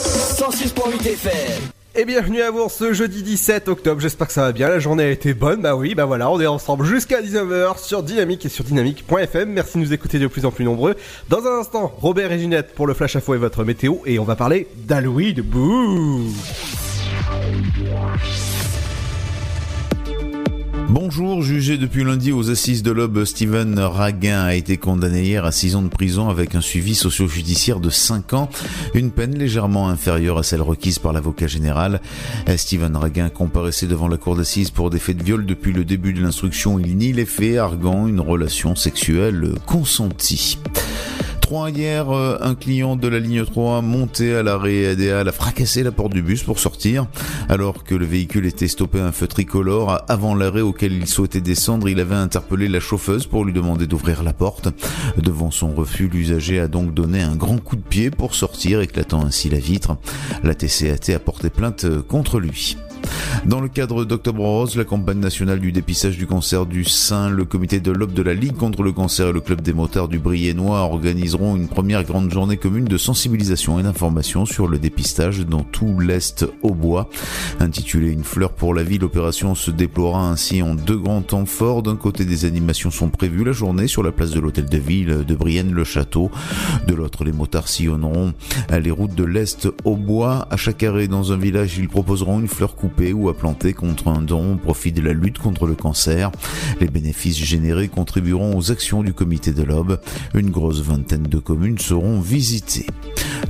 106.8 FM. Et bienvenue à vous ce jeudi 17 octobre, j'espère que ça va bien, la journée a été bonne, bah oui, bah voilà, on est ensemble jusqu'à 19h sur Dynamique et sur dynamique.fm, merci de nous écouter de plus en plus nombreux. Dans un instant, Robert et Ginette pour le Flash Info et votre météo, et on va parler d'Halloween, bouh Bonjour, jugé depuis lundi aux assises de l'Aube, Steven Raguin a été condamné hier à 6 ans de prison avec un suivi socio-judiciaire de 5 ans, une peine légèrement inférieure à celle requise par l'avocat général. Steven Raguin comparaissait devant la cour d'assises pour des faits de viol depuis le début de l'instruction. Il nie les faits, arguant une relation sexuelle consentie. 3 hier, euh, un client de la ligne 3 monté à l'arrêt ADA a fracassé la porte du bus pour sortir. Alors que le véhicule était stoppé à un feu tricolore, avant l'arrêt auquel il souhaitait descendre, il avait interpellé la chauffeuse pour lui demander d'ouvrir la porte. Devant son refus, l'usager a donc donné un grand coup de pied pour sortir, éclatant ainsi la vitre. La TCAT a porté plainte contre lui. Dans le cadre d'Octobre Rose, la campagne nationale du dépistage du cancer du sein, le comité de l'Aube de la Ligue contre le cancer et le club des motards du Briennois organiseront une première grande journée commune de sensibilisation et d'information sur le dépistage dans tout l'Est au bois. Intitulée Une fleur pour la vie, l'opération se déploiera ainsi en deux grands temps forts. D'un côté, des animations sont prévues la journée sur la place de l'hôtel de ville de Brienne-le-Château. De l'autre, les motards sillonneront les routes de l'Est au bois. À chaque arrêt dans un village, ils proposeront une fleur coupée ou à planter contre un don au profit de la lutte contre le cancer. Les bénéfices générés contribueront aux actions du comité de l'Aube. Une grosse vingtaine de communes seront visitées.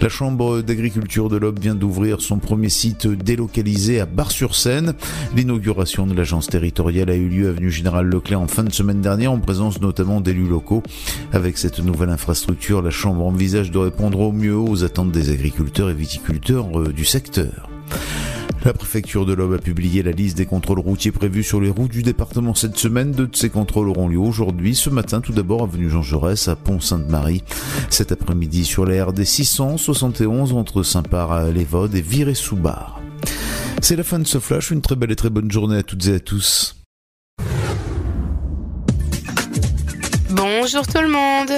La Chambre d'agriculture de l'Aube vient d'ouvrir son premier site délocalisé à Bar-sur-Seine. L'inauguration de l'agence territoriale a eu lieu avenue Général Leclerc en fin de semaine dernière en présence notamment d'élus locaux. Avec cette nouvelle infrastructure, la Chambre envisage de répondre au mieux aux attentes des agriculteurs et viticulteurs euh, du secteur. La préfecture de l'Aube a publié la liste des contrôles routiers prévus sur les routes du département cette semaine. Deux de ces contrôles auront lieu aujourd'hui. Ce matin, tout d'abord, avenue Jean Jaurès à Pont-Sainte-Marie. Cet après-midi, sur la RD 671 entre Saint-Par-les-Vaudes et Viré-sous-Bar. C'est la fin de ce flash. Une très belle et très bonne journée à toutes et à tous. Bonjour tout le monde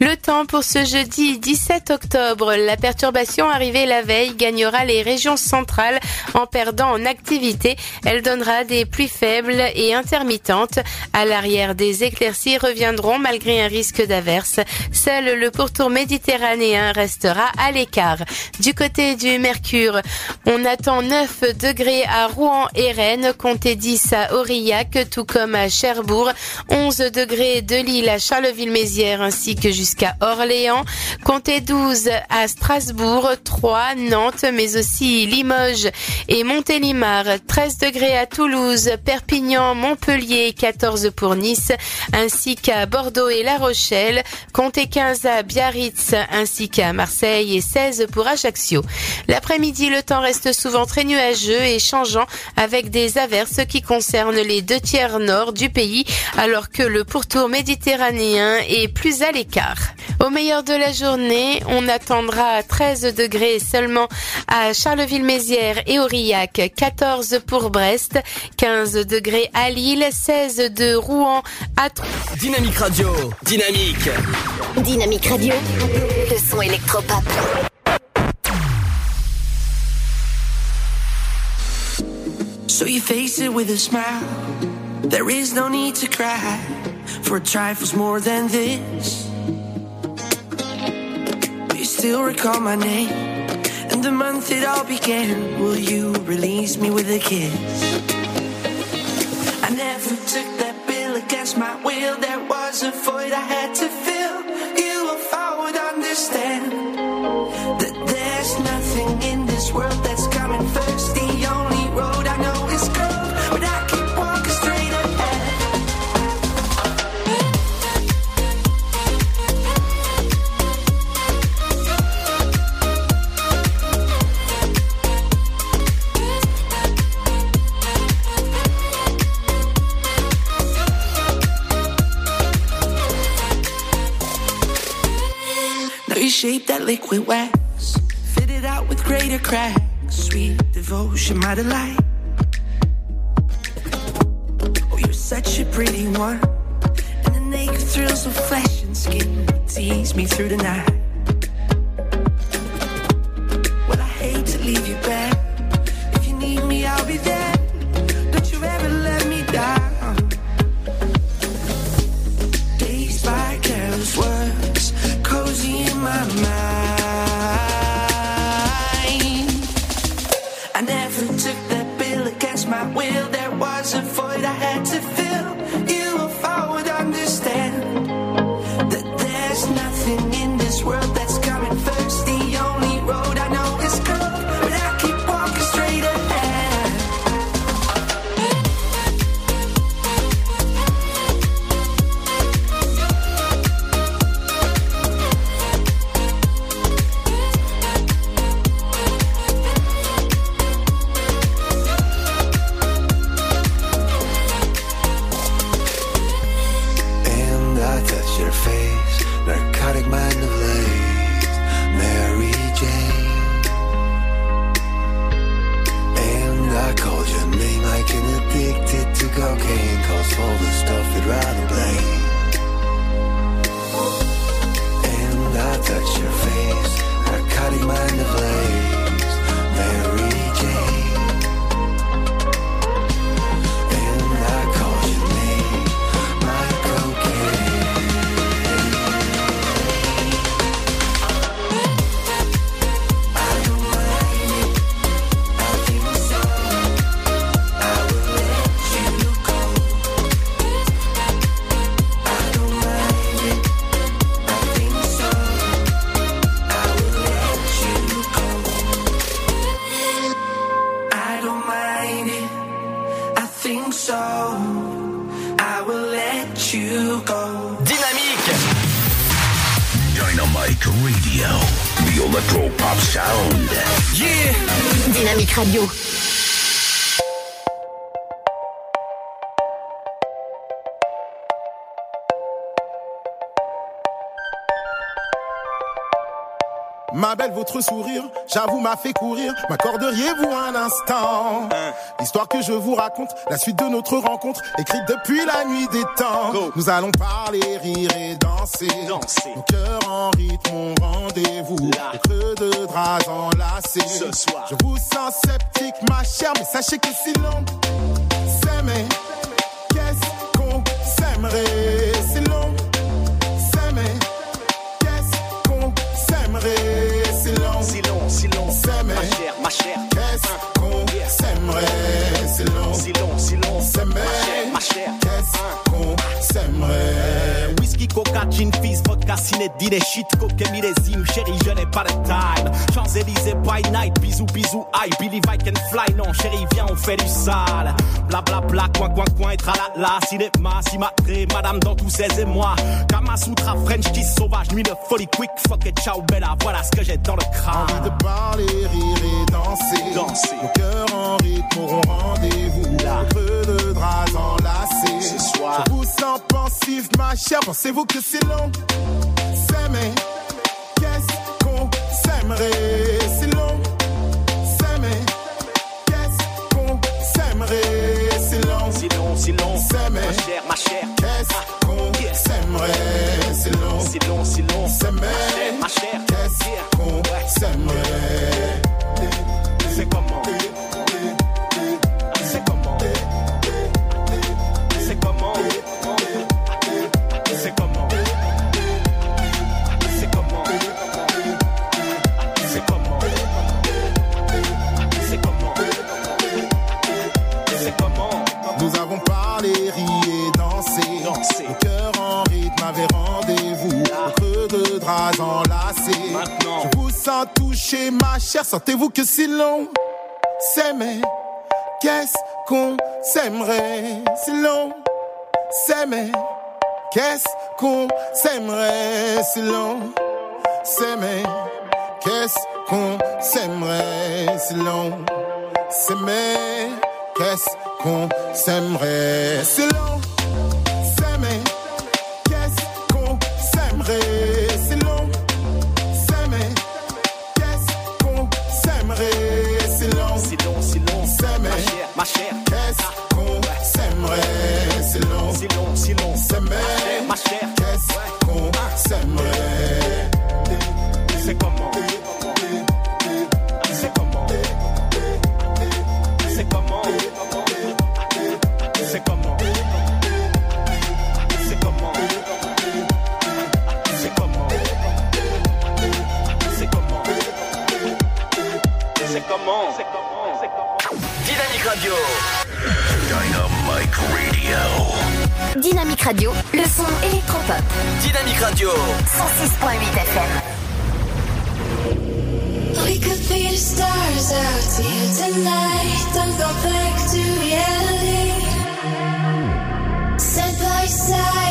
le temps pour ce jeudi 17 octobre. La perturbation arrivée la veille gagnera les régions centrales en perdant en activité. Elle donnera des pluies faibles et intermittentes. À l'arrière, des éclaircies reviendront malgré un risque d'averse. Seul le pourtour méditerranéen restera à l'écart. Du côté du Mercure, on attend 9 degrés à Rouen et Rennes, comptez 10 à Aurillac, tout comme à Cherbourg, 11 degrés de Lille à Charleville-Mézières ainsi que jusqu'à Orléans, comptez 12 à Strasbourg, 3 Nantes, mais aussi Limoges et Montélimar, 13 degrés à Toulouse, Perpignan, Montpellier, 14 pour Nice, ainsi qu'à Bordeaux et La Rochelle, comptez 15 à Biarritz, ainsi qu'à Marseille et 16 pour Ajaccio. L'après-midi, le temps reste souvent très nuageux et changeant avec des averses qui concernent les deux tiers nord du pays, alors que le pourtour méditerranéen est plus à l'écart. Au meilleur de la journée, on attendra 13 degrés seulement à Charleville-Mézières et Aurillac, 14 pour Brest, 15 degrés à Lille, 16 de Rouen à Dynamique Radio. Dynamique. Dynamique Radio. Le son électropop. So you face it with a smile. There is no need to cry for trifles more than this. Still recall my name and the month it all began? Will you release me with a kiss? I never took that bill against my will. There was a void I had to fill. You, if I would understand that there's nothing in this world that's coming first. Shape that liquid wax. Fitted out with greater cracks. Sweet devotion, my delight. Oh, you're such a pretty one. And the naked thrills of flesh and skin tease me through the night. Well, I hate to leave you back. If you need me, I'll be there. Radio. The Electro Pop Sound. Yeah Dynamique Radio. Ma belle, votre sourire, j'avoue, m'a fait courir. M'accorderiez-vous un instant? L'histoire que je vous raconte, la suite de notre rencontre, écrite depuis la nuit des temps. Nous allons parler, rire et danser. Mon cœur en rythme, mon rendez-vous. Creux de draps enlacés. Ce soir. Je vous sens sceptique, ma chère, mais sachez que si l'on s'aimait, qu'est-ce qu'on s'aimerait? Ma chère, ma chère. qu'est-ce qu'on s'aimerait? Si l'on Si long, si long, s'aimait, ma chère. Qu'on s'aimerait Whisky, coca, gin, fizz, vodka, ciné, dîner, shit, coke, millésime, chérie, je n'ai pas de time. Champs-Élysées, by night, bisous, bisous, aïe, believe I can fly, non, chérie, viens, on fait du sale. Bla bla bla, coin, coin, coin, tralala, cinéma, cimatré, madame dans tous ses émois. Kamasutra, French kiss sauvage, nuit de folie, quick, fuck et ciao, bella, voilà ce que j'ai dans le Envie crâne. de parler, rire et danser. Danser. Mon cœur en rythme auront rendez-vous. Là. Creux de draps enlacés. Ce soir. Je vous sens pensif, ma chère. Pensez-vous que c'est long? S'aimer. Qu'est-ce qu'on s'aimerait? Si l'on s'aimait. Qu'est-ce qu'on s'aimerait? Si l'on Si long, si long, s'aimait. ma chère, ma chère. Qu'est-ce qu'on s'aimerait? Si l'on Si long, si long, s'aimait. ma chère. Qu'est-ce qu'on s'aimerait? C'est comment? Maintenant. Je vous sens toucher, ma chère. Sentez-vous que si l'on s'aimait, qu'est-ce qu'on s'aimerait? Si l'on s'aimait, qu'est-ce qu'on s'aimerait? Si l'on s'aimait, qu'est-ce qu'on s'aimerait? Si l'on s'aimait, qu'est-ce qu'on s'aimerait? Si l'on s'aimait, qu'est-ce qu'on s'aimerait? Ma chère. Qu'est-ce qu'on s'aimerait C'est long, Si long, si long. s'aimer. Ma chère, Qu'est-ce qu'on s'aimerait? Dynamique Radio, le son électropop. Dynamique Radio. 106.8 FM. We could be the stars out here tonight. Don't go back to reality. Side by side,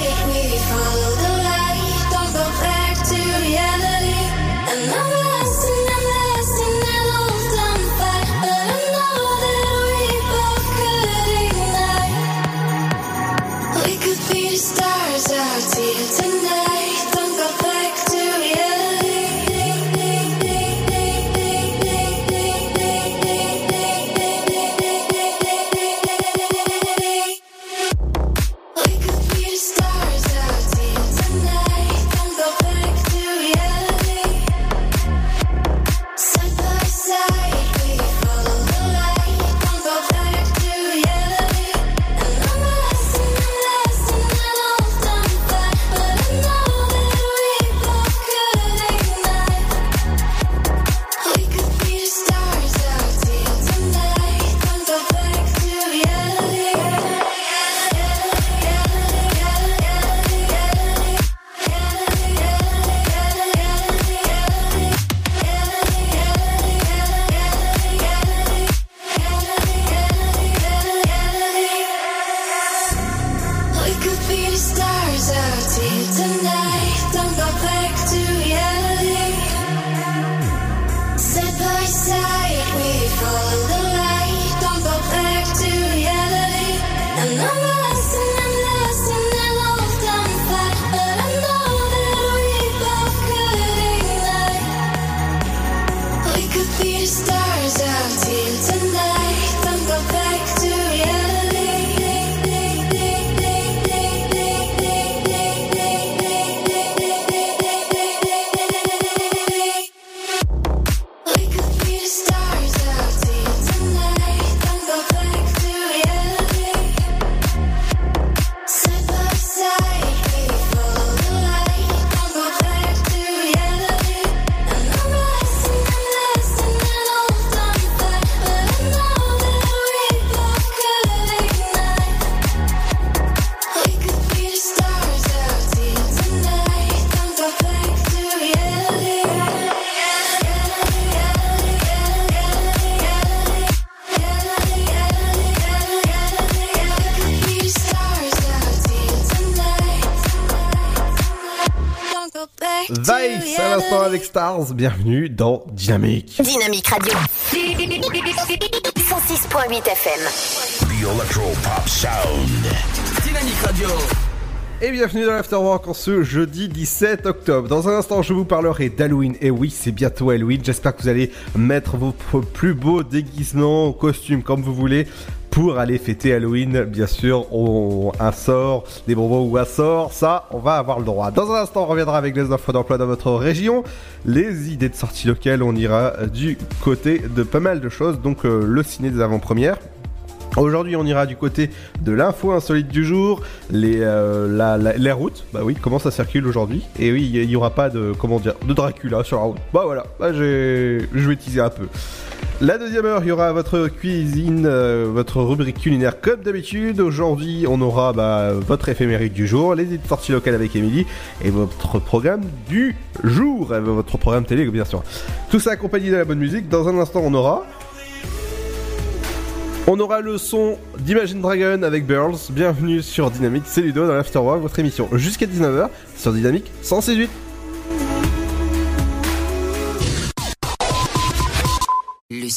Stars, bienvenue dans Dynamique. Dynamique Radio. 106.8 FM. The Electro Pop Sound. Dynamique Radio. Et bienvenue dans l'Afterwork en ce jeudi 17 octobre. Dans un instant, je vous parlerai d'Halloween. Et oui, c'est bientôt Halloween. J'espère que vous allez mettre vos plus beaux déguisements, costumes, comme vous voulez, pour aller fêter Halloween. Bien sûr, un sort, des bonbons ou un sort, ça, on va avoir le droit. Dans un instant, on reviendra avec les offres d'emploi dans votre région, les idées de sortie locales. On ira du côté de pas mal de choses, donc euh, le ciné des avant-premières. Aujourd'hui, on ira du côté de l'info insolite du jour, les, euh, les routes. Bah oui, comment ça circule aujourd'hui? Et oui, il y aura pas de comment dire de Dracula sur la route. Bah voilà, bah, je vais teaser un peu. La deuxième heure, il y aura votre cuisine, euh, votre rubrique culinaire comme d'habitude. Aujourd'hui, on aura bah, votre éphéméride du jour, les idées de sortie locales avec Émilie et votre programme du jour, votre programme télé bien sûr. Tout ça accompagné de la bonne musique. Dans un instant, on aura on aura le son d'Imagine Dragon avec Burls. Bienvenue sur Dynamique, c'est Ludo dans l'Afterwork, votre émission jusqu'à 19h sur Dynamique 168.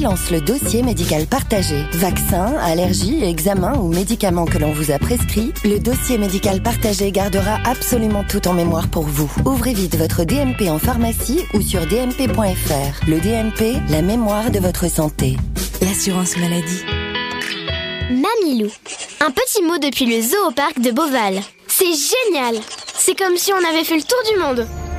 lance le dossier médical partagé. Vaccins, allergies, examens ou médicaments que l'on vous a prescrits, le dossier médical partagé gardera absolument tout en mémoire pour vous. Ouvrez vite votre DMP en pharmacie ou sur dmp.fr. Le DMP, la mémoire de votre santé. L'assurance maladie. Mamilou. Un petit mot depuis le zoo au parc de Beauval. C'est génial C'est comme si on avait fait le tour du monde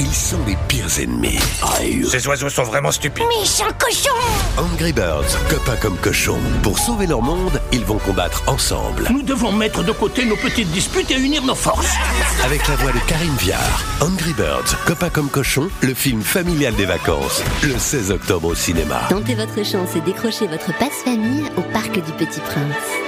Ils sont les pires ennemis. Aïe. Ces oiseaux sont vraiment stupides. Méchant cochon Angry Birds, copains comme cochons. Pour sauver leur monde, ils vont combattre ensemble. Nous devons mettre de côté nos petites disputes et unir nos forces. Avec la voix de Karine Viard. Angry Birds, copains comme cochons, le film familial des vacances. Le 16 octobre au cinéma. Tentez votre chance et décrochez votre passe-famille au Parc du Petit Prince.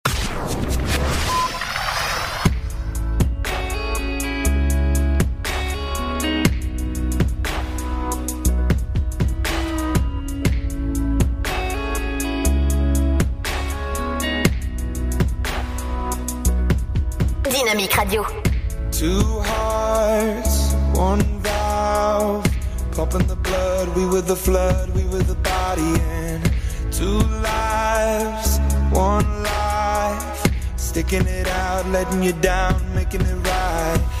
Radio. Two hearts, one valve. Pumping the blood, we were the flood, we were the body. And two lives, one life. Sticking it out, letting you down, making it right.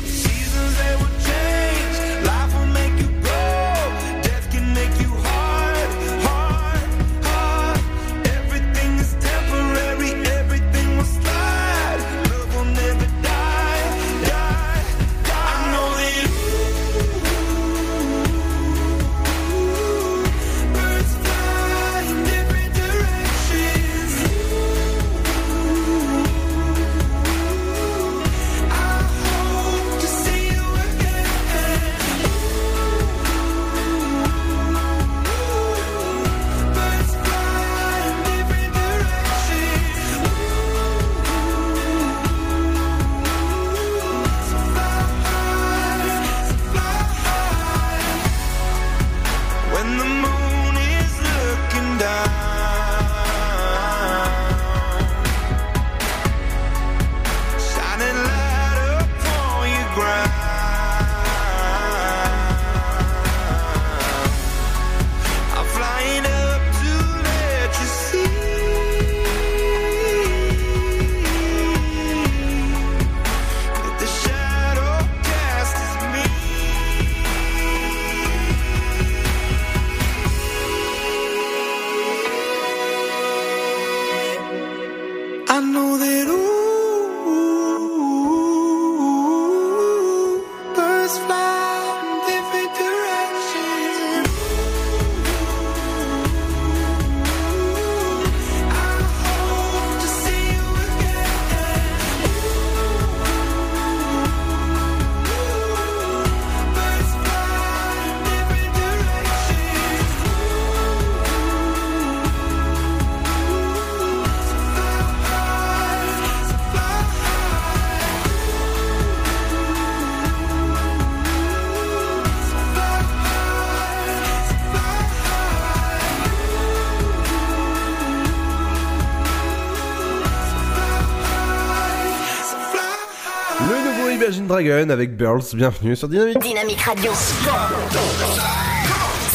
Imagine Dragon avec Burls, bienvenue sur Dynamique. Dynamique Radio.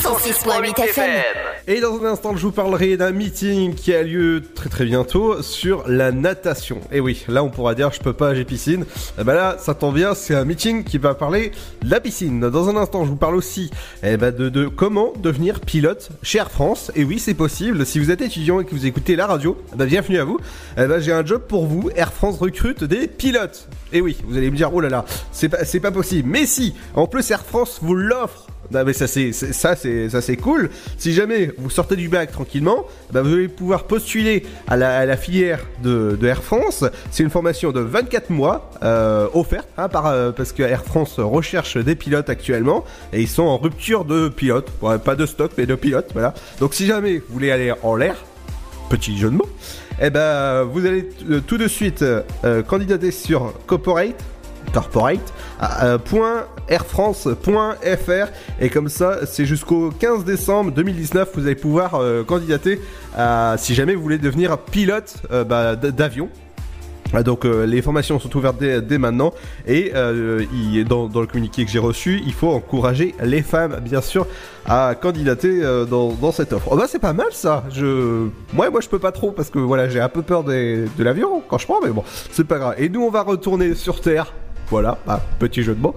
106.8 FM. Et dans un instant, je vous parlerai d'un meeting qui a lieu très très bientôt sur la natation. Et oui, là on pourra dire je peux pas, j'ai piscine. Et ben là, ça tombe bien, c'est un meeting qui va parler de la piscine. Dans un instant, je vous parle aussi eh ben, de, comment devenir pilote chez Air France. Et oui, c'est possible. Si vous êtes étudiant et que vous écoutez la radio, eh ben, bienvenue à vous. Eh j'ai un job pour vous. Air France recrute des pilotes. Et oui, vous allez me dire, oh là là, c'est pas, c'est pas possible. Mais si, en plus Air France vous l'offre. Mais ça c'est ça c'est ça c'est cool. Si jamais vous sortez du bac tranquillement, bah, vous allez pouvoir postuler à la, filière de, Air France. C'est une formation de 24 mois euh, offerte hein, par euh, parce que Air France recherche des pilotes actuellement et ils sont en rupture de pilotes. Pas de stock mais de pilotes. Donc si jamais vous voulez aller en l'air, petit jeu de mots, eh ben vous allez euh, tout de suite candidater sur Corporate corporate euh, airfrance.fr et comme ça c'est jusqu'au 15 décembre 2019 vous allez pouvoir euh, candidater si jamais vous voulez devenir pilote euh, bah, d'avion Donc les formations sont ouvertes dès, maintenant et dans, le communiqué que j'ai reçu, il faut encourager les femmes bien sûr à candidater dans, dans cette offre. Oh bah c'est pas mal ça. Je, moi moi je peux pas trop parce que voilà j'ai un peu peur des- de l'avion quand je prends, mais bon c'est pas grave. Et nous on va retourner sur Terre. Voilà, petit jeu de mots.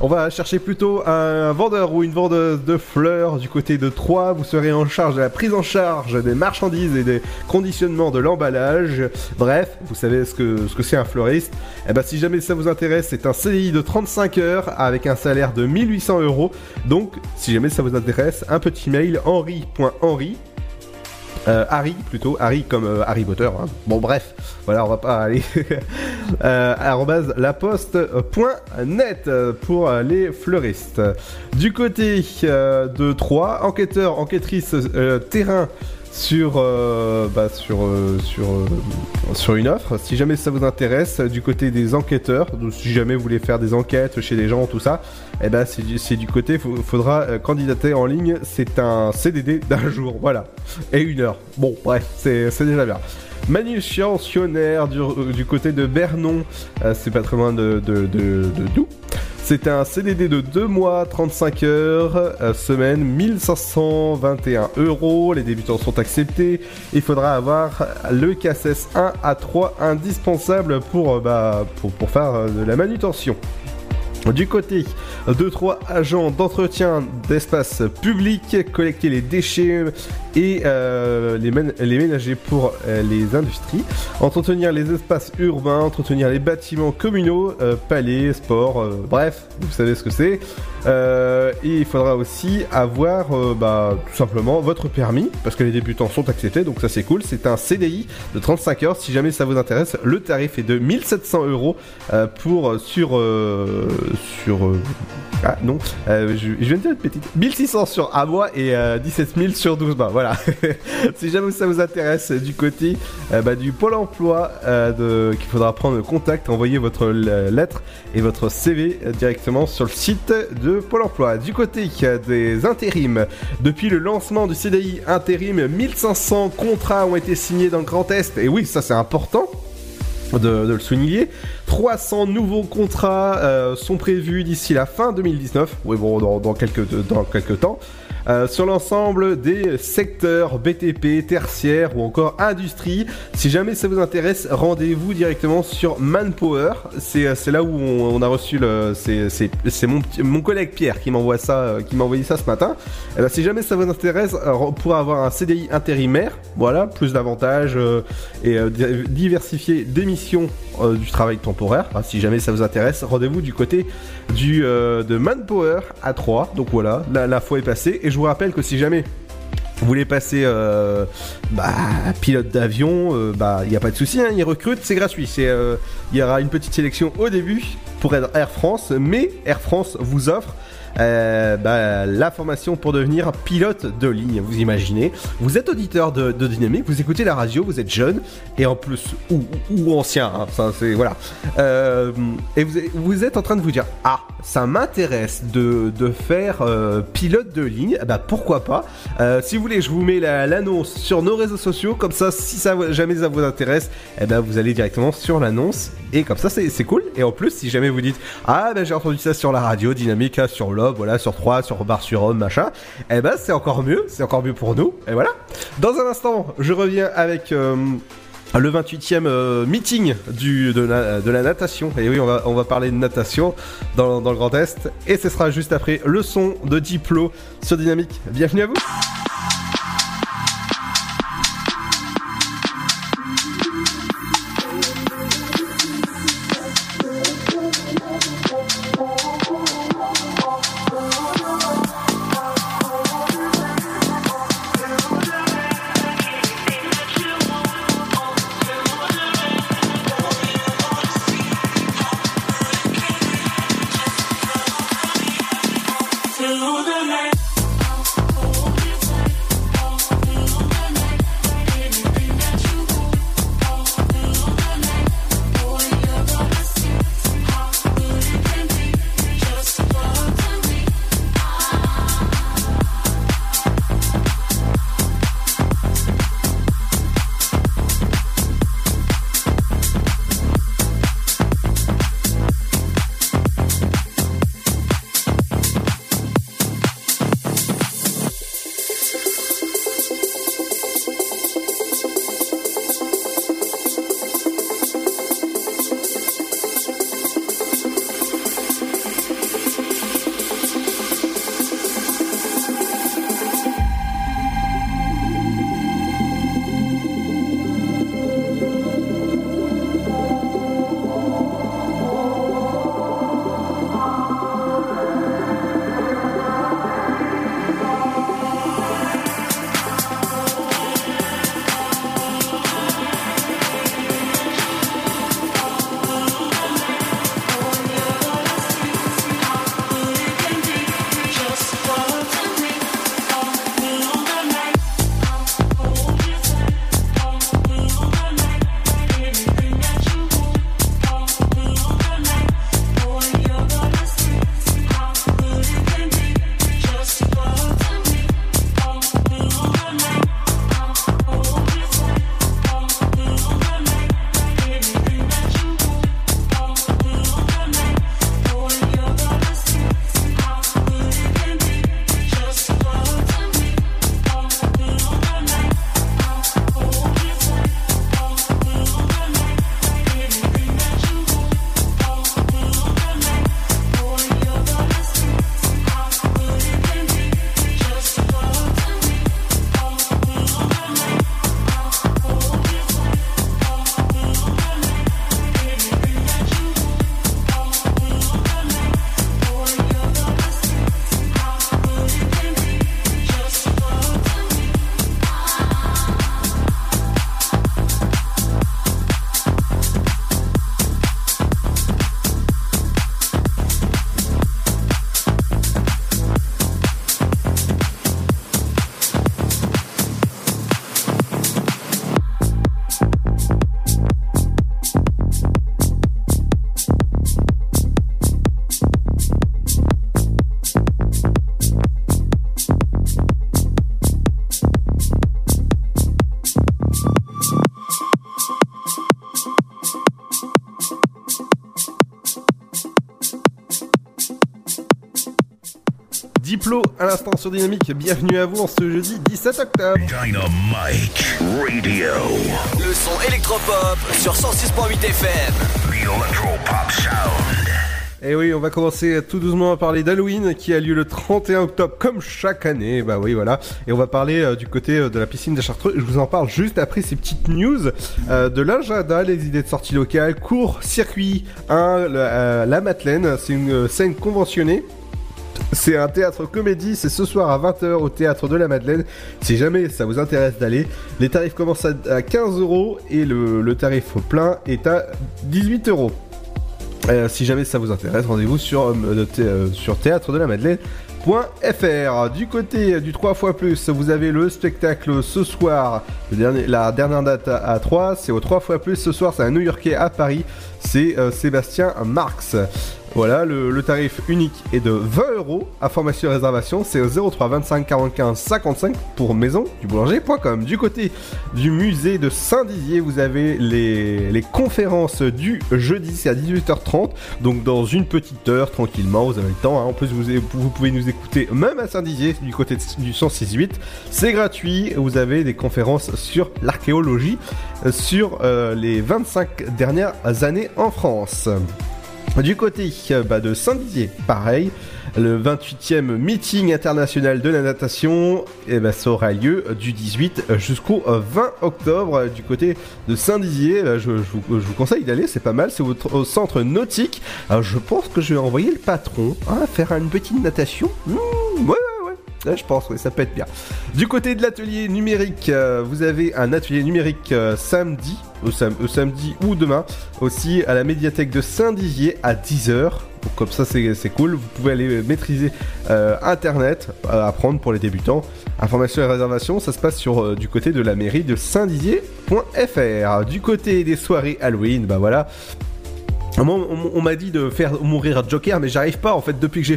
On va chercher plutôt un vendeur ou une vendeuse de fleurs du côté de Troyes. Vous serez en charge de la prise en charge des marchandises et des conditionnements de l'emballage. Bref, vous savez ce que ce que c'est un fleuriste. Et ben si jamais ça vous intéresse, c'est un CDI de 35 heures avec un salaire de 1800 euros. Donc, si jamais ça vous intéresse, un petit mail henri.henri euh, Harry plutôt, Harry comme euh, Harry Potter. hein. Bon bref, voilà, on va pas aller euh, laposte.net pour euh, les fleuristes. Du côté de Troyes, enquêteur, enquêtrice euh, terrain sur euh, bah, sur euh, sur euh, sur une offre. Si jamais ça vous intéresse, du côté des enquêteurs, si jamais vous voulez faire des enquêtes chez des gens, tout ça, eh ben c'est du, du côté, faut- faudra euh, candidater en ligne. C'est un CDD d'un jour, voilà, et une heure. Bon, bref, c'est déjà bien. Manutentionnaire du, du côté de Bernon, c'est pas très loin de, Doubs. C'est un CDD de 2 mois, 35 heures, euh, semaine, 1521 euros. Les débutants sont acceptés. Il faudra avoir le KSS 1 à 3 indispensable pour, euh, bah, pour, pour faire euh, de la manutention. Du côté de trois agents d'entretien d'espace public, collecter les déchets et euh, les, les ménager pour euh, les industries, entretenir les espaces urbains, entretenir les bâtiments communaux, euh, palais, sports, bref, vous savez ce que c'est. Et il faudra aussi avoir bah, tout simplement votre permis, parce que les débutants sont acceptés, donc ça c'est cool. C'est un CDI de 35 heures, si jamais ça vous intéresse. Le tarif est de 1700 euros pour sur sur ah non, je, je viens de dire une petite 1600 sur mois et euh, 17 000 sur 12 mois. Voilà. si jamais ça vous intéresse du côté euh, bah, du pôle emploi euh, qu'il faudra prendre contact, envoyer votre l- lettre et votre CV euh, directement sur le site de Pôle emploi. Du côté euh, des intérims, depuis le lancement du CDI intérim, 1500 contrats ont été signés dans le Grand Est. Et oui, ça c'est important de, le souligner. 300 nouveaux contrats euh, sont prévus d'ici la fin 2019. Oui, bon, dans quelques temps. Euh, sur l'ensemble des secteurs BTP, tertiaire ou encore industrie. Si jamais ça vous intéresse, rendez-vous directement sur Manpower. C'est euh, là où on, on a reçu le. C'est mon, collègue Pierre qui m'envoie ça, euh, qui m'a envoyé ça ce matin. Eh ben, si jamais ça vous intéresse, euh, pour avoir un CDI intérimaire, voilà, plus d'avantages et di- diversifier des missions du travail temporaire. Si jamais ça vous intéresse, rendez-vous du côté de Manpower à 3. Donc voilà, la, la fois est passée. Et je vous rappelle que si jamais vous voulez passer euh, bah, pilote d'avion, euh, bah il n'y a pas de souci, hein, ils recrutent, c'est gratuit. Euh, il y aura une petite sélection au début pour être Air France, mais Air France vous offre euh, bah, la formation pour devenir pilote de ligne. Vous imaginez, vous êtes auditeur de, de Dynamique, vous écoutez la radio, vous êtes jeune et en plus ou, ancien, hein, ça voilà. Euh, et vous, êtes- en train de vous dire ah ça m'intéresse de, faire euh, pilote de ligne, bah pourquoi pas. Euh, si vous voulez, je vous mets la- l'annonce sur nos réseaux sociaux, comme ça si ça jamais ça vous intéresse, eh ben vous allez directement sur l'annonce et comme ça c'est cool. Et en plus si jamais vous dites ah ben j'ai entendu ça sur la radio dynamique, sur Voilà sur 3, sur Bar sur Homme, machin, eh ben c'est encore mieux, c'est encore mieux pour nous. Et voilà. Dans un instant, je reviens avec euh, le 28e euh, meeting de, la, natation. Et oui, on va, on va parler de natation dans, dans le Grand Est. Et ce sera juste après le son de Diplo sur Dynamique. Bienvenue à vous. À l'instant sur Dynamique. Bienvenue à vous en ce jeudi 17 octobre. Dynamite Radio. Le son électropop sur 106.8 FM. The Electropop Sound. Et Eh oui, on va commencer tout doucement à parler d'Halloween qui a lieu le 31 octobre comme chaque année. Bah oui, voilà. Et on va parler euh, du côté euh, de la piscine de Chartreux. Je vous en parle juste après ces petites news euh, de l'agenda, les idées de sortie locale, cours, circuit 1, le- euh, la Madeleine. C'est une euh, scène conventionnée. C'est un théâtre comédie, c'est ce soir à 20h au théâtre de la Madeleine. Si jamais ça vous intéresse d'aller, les tarifs commencent à, à 15 euros et le, tarif plein est à 18 euros. Euh, si jamais ça vous intéresse, rendez-vous sur, euh, euh, sur théâtre de la Madeleine.fr. Du côté du 3 fois plus, vous avez le spectacle ce soir. La dernière date à, à 3, c'est au 3 fois plus. Ce soir, c'est un New Yorkais à Paris. C'est Sébastien Marx. Voilà, le, tarif unique est de 20 euros. Information et réservation, c'est au 03 25 45 55 pour maison du boulanger.com. Du côté du musée de Saint-Dizier, vous avez les, conférences du jeudi, c'est à 18h30. Donc dans une petite heure, tranquillement, vous avez le temps. hein. En plus, vous, pouvez nous écouter même à Saint-Dizier, du côté du 106.8. C'est gratuit. Vous avez des conférences sur l'archéologie, euh, sur euh, les 25 dernières années en France. Du côté euh, bah, de Saint-Dizier, pareil, le 28e meeting international de la natation, eh ben, ça aura lieu du 18 jusqu'au euh, 20 octobre euh, du côté de Saint-Dizier. Euh, Je, vous, conseille d'aller, c'est pas mal, c'est au, centre nautique. Je pense que je vais envoyer le patron hein, faire une petite natation. Mmh, je pense, oui, ça peut être bien. Du côté de l'atelier numérique, euh, vous avez un atelier numérique euh, samedi, samedi ou demain, aussi à la médiathèque de Saint-Dizier à 10h. Donc comme ça c'est cool, vous pouvez aller maîtriser euh, Internet, apprendre pour les débutants. Information et réservation, ça se passe sur du côté de la mairie de Saint-Dizier.fr. Du côté des soirées Halloween, bah voilà, on, m'a dit de faire mourir Joker, mais j'arrive pas en fait. Depuis que j'ai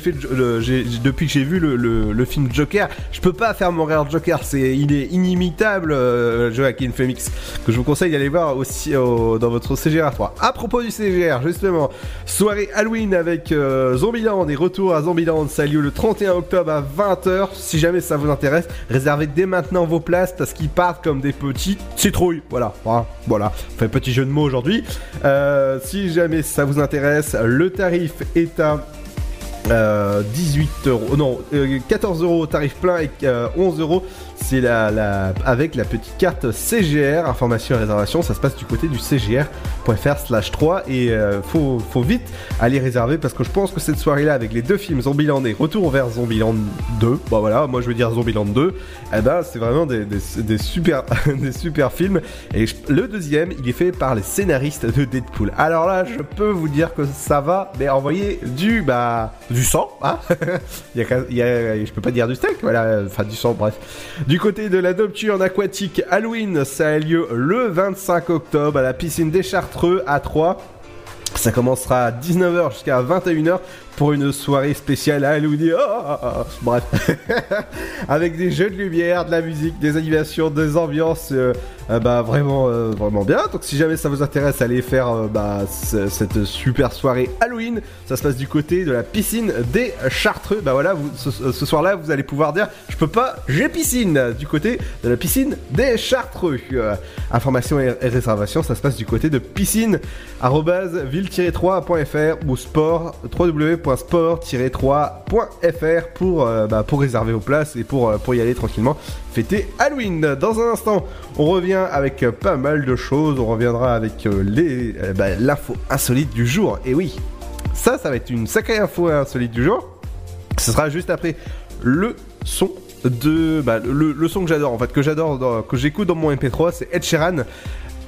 vu le, film Joker, je peux pas faire mourir Joker. C'est, il est inimitable, euh, Joaquin Phoenix, que je vous conseille d'aller voir aussi au- dans votre CGR à 3. À propos du CGR, justement, soirée Halloween avec euh, Zombieland et retour à Zombieland, ça a lieu le 31 octobre à 20h. Si jamais ça vous intéresse, réservez dès maintenant vos places parce qu'ils partent comme des petits citrouilles. Voilà, voilà, voilà. Fait petit jeu de mots aujourd'hui. Euh, si jamais ça vous intéresse, le tarif à euh, 18 euros, non, euh, 14 euros au tarif plein et euh, 11 euros c'est la, la, avec la petite carte CGR, information et réservation, ça se passe du côté du cgr.fr slash 3 et euh, faut, faut vite aller réserver parce que je pense que cette soirée là avec les deux films Zombieland et Retour vers Zombieland 2, bah voilà, moi je veux dire Zombieland 2, eh ben c'est vraiment des, super, des super films et le deuxième il est fait par les scénaristes de Deadpool. Alors là je peux vous dire que ça va, mais envoyer du, bah, du sang, hein il y a, je peux pas dire du steak, voilà, enfin du sang, bref. Du côté de la nocturne aquatique Halloween, ça a lieu le 25 octobre à la piscine des Chartreux à 3. Ça commencera à 19h jusqu'à 21h pour une soirée spéciale Halloween. Ah, ah, ah, bref. Avec des jeux de lumière, de la musique, des animations, des ambiances. euh, euh, bah vraiment, euh, vraiment bien. Donc si jamais ça vous intéresse, allez faire euh, bah, ce- cette super soirée Halloween. Ça se passe du côté de la piscine des Chartreux. Bah voilà, vous, ce, ce soir-là, vous allez pouvoir dire, je peux pas, j'ai piscine. Du côté de la piscine des Chartreux. Information et, et réservation, ça se passe du côté de piscine ville-3.fr ou sport www.sport-3.fr pour, euh, bah, pour réserver vos places et pour, euh, pour y aller tranquillement fêter Halloween. Dans un instant, on revient avec euh, pas mal de choses. On reviendra avec les bah, l'info insolite du jour. Et oui, ça, ça va être une sacrée info insolite du jour. Ce sera juste après le son de bah, son que j'adore en fait que j'adore que j'écoute dans mon MP3 c'est Ed Sheeran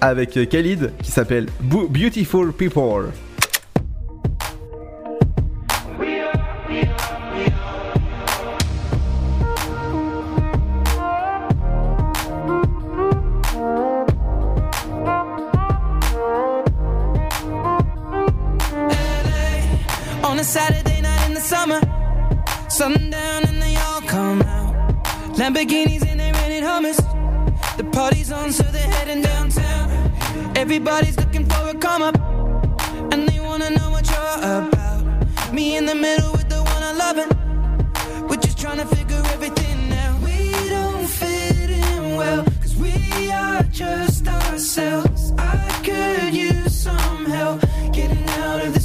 avec Khalid qui s'appelle Beautiful People. A Saturday night in the summer. Sundown and they all come out. Lamborghinis and they rented hummus. The party's on, so they're heading downtown. Everybody's looking for a come up, and they wanna know what you're about. Me in the middle with the one I love it. We're just trying to figure everything out. We don't fit in well, cause we are just ourselves. I could use some help getting out of this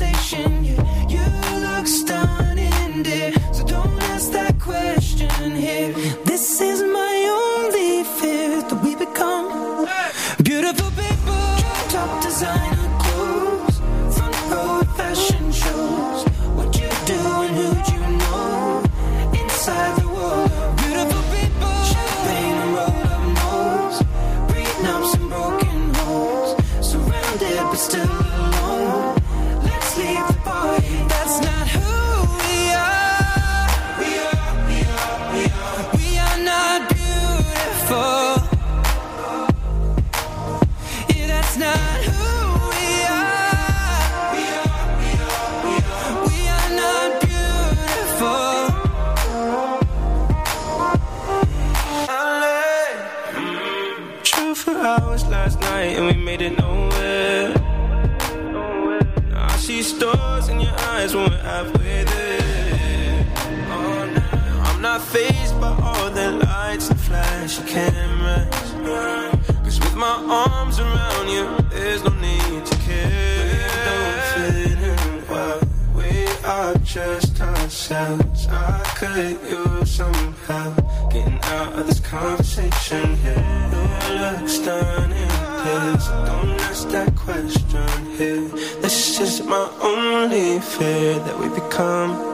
conversation. You look stunning, dear. So don't ask that question here. This is my only fear that we become beautiful we made it nowhere. Now I see stars in your eyes when we're halfway there. Oh. I'm not phased by all the lights and flashy cameras. Cause with my arms around you, there's no need to care. We don't fit in well. We are just ourselves. I could use some help getting out of this conversation here. You look stunning, please. Don't ask that question here. This is my only fear that we become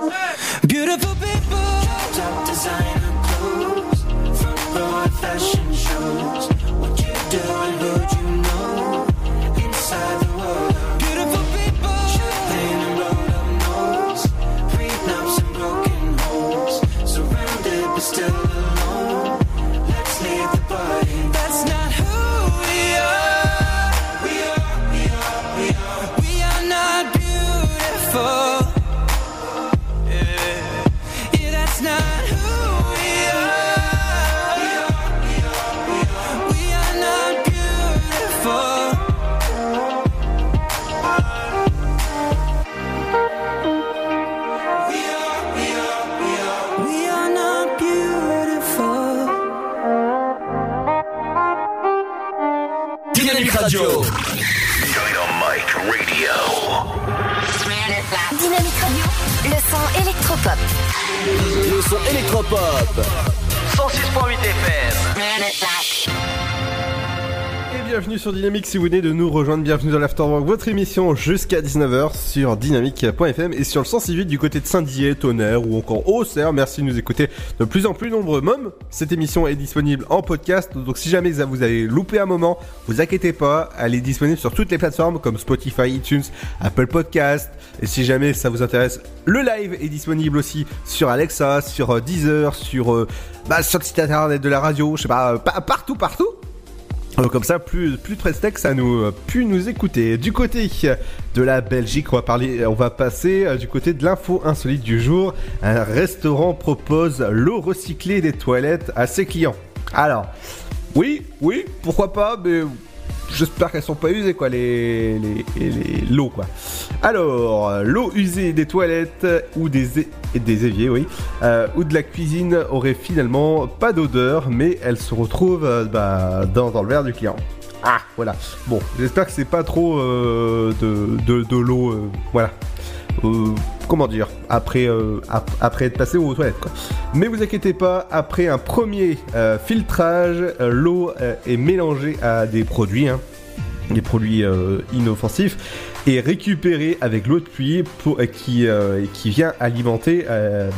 sur Dynamique si vous venez de nous rejoindre, bienvenue dans l'Afterwork, votre émission jusqu'à 19h sur dynamique.fm et sur le 168 du côté de Saint-Dié, Tonnerre ou encore Auxerre. Merci de nous écouter de plus en plus nombreux. Mom, cette émission est disponible en podcast, donc si jamais vous avez loupé un moment, vous inquiétez pas, elle est disponible sur toutes les plateformes comme Spotify, iTunes, Apple Podcast. Et si jamais ça vous intéresse, le live est disponible aussi sur Alexa, sur euh, Deezer, sur, euh, bah, sur le site internet de la radio, je sais pas, euh, pa- partout, partout. Comme ça, plus, plus de prestex à nous, euh, pu nous écouter. Du côté de la Belgique, on va parler, on va passer euh, du côté de l'info insolite du jour. Un restaurant propose l'eau recyclée des toilettes à ses clients. Alors, oui, oui, pourquoi pas, mais j'espère qu'elles sont pas usées quoi, les, les, les l'eau quoi. Alors, l'eau usée des toilettes ou des, des éviers, oui, euh, ou de la cuisine aurait finalement pas d'odeur, mais elle se retrouve euh, bah, dans, dans le verre du client. Ah, voilà. Bon, j'espère que c'est pas trop euh, de, de, de l'eau, voilà. Euh, comment dire après, euh, ap- après être passé aux toilettes quoi. Mais vous inquiétez pas, après un premier euh, filtrage, l'eau est mélangée à des produits, hein, des produits inoffensifs, et récupérée avec l'eau de pluie pour, qui, vient alimenter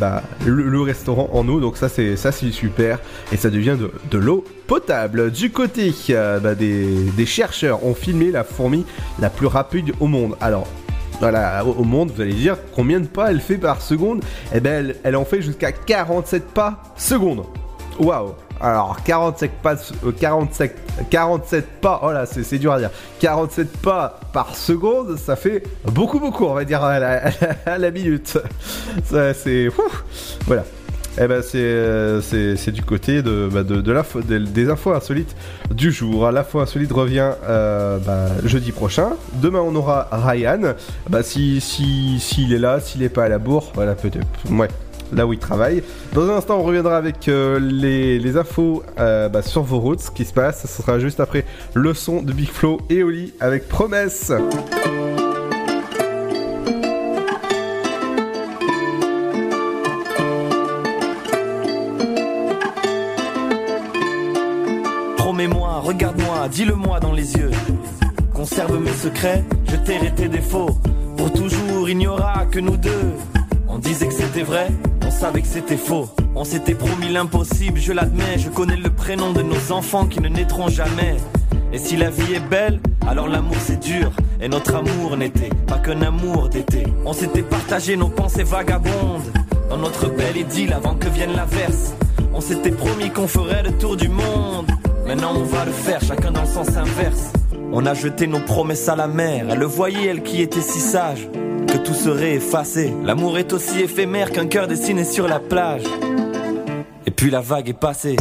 bah, le, restaurant en eau. Donc ça c'est ça c'est super et ça devient de, l'eau potable. Du côté bah, des chercheurs ont filmé la fourmi la plus rapide au monde. Alors voilà, au monde, vous allez dire combien de pas elle fait par seconde Eh ben, elle, en fait jusqu'à 47 pas seconde. Waouh Alors, 47 pas, euh, 47, 47 pas, oh là, c'est dur à dire. 47 pas par seconde, ça fait beaucoup, beaucoup, on va dire, à la, à la minute. Ça, c'est... Voilà. Eh ben c'est euh, c'est c'est du côté de bah, de, de- des infos insolites du jour. L'info insolite revient euh, bah, jeudi prochain. Demain on aura Ryan. Bah si si s'il est là, s'il est pas à la bourre, voilà peut-être. Ouais. là où il travaille. Dans un instant, on reviendra avec euh, les, infos bah, sur vos routes, ce qui se passe. Ce sera juste après le son de Big Flo et Oli avec Promesse. Dis-le-moi dans les yeux. Conserve mes secrets, je tairai tes défauts. Pour toujours, il n'y aura que nous deux. On disait que c'était vrai, on savait que c'était faux. On s'était promis l'impossible, je l'admets. Je connais le prénom de nos enfants qui ne naîtront jamais. Et si la vie est belle, alors l'amour c'est dur. Et notre amour n'était pas qu'un amour d'été. On s'était partagé nos pensées vagabondes. Dans notre belle idylle avant que vienne l'averse. On s'était promis qu'on ferait le tour du monde. Maintenant on va le faire, chacun dans le sens inverse. On a jeté nos promesses à la mer. Elle le voyait, elle qui était si sage, que tout serait effacé. L'amour est aussi éphémère qu'un cœur dessiné sur la plage. Et puis la vague est passée.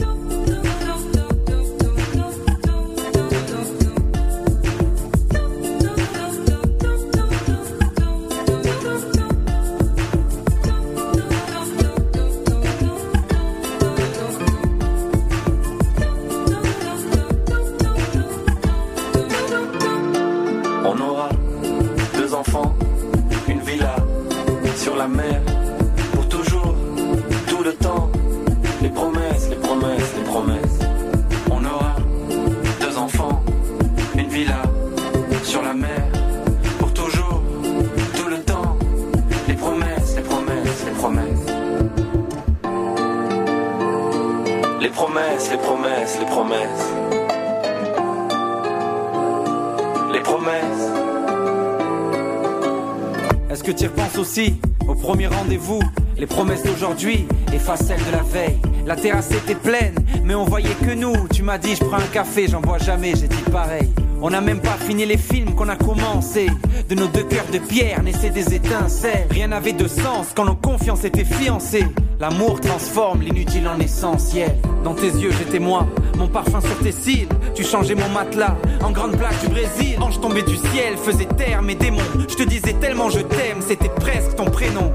Un café, j'en bois jamais, j'ai dit pareil. On n'a même pas fini les films qu'on a commencé. De nos deux cœurs de pierre naissaient des étincelles. Rien n'avait de sens quand nos confiances étaient fiancées. L'amour transforme l'inutile en essentiel. Dans tes yeux, j'étais moi, mon parfum sur tes cils. Tu changeais mon matelas en grande plaque du Brésil. Ange tombé du ciel, faisait taire mes démons. Je te disais tellement je t'aime, c'était presque ton prénom.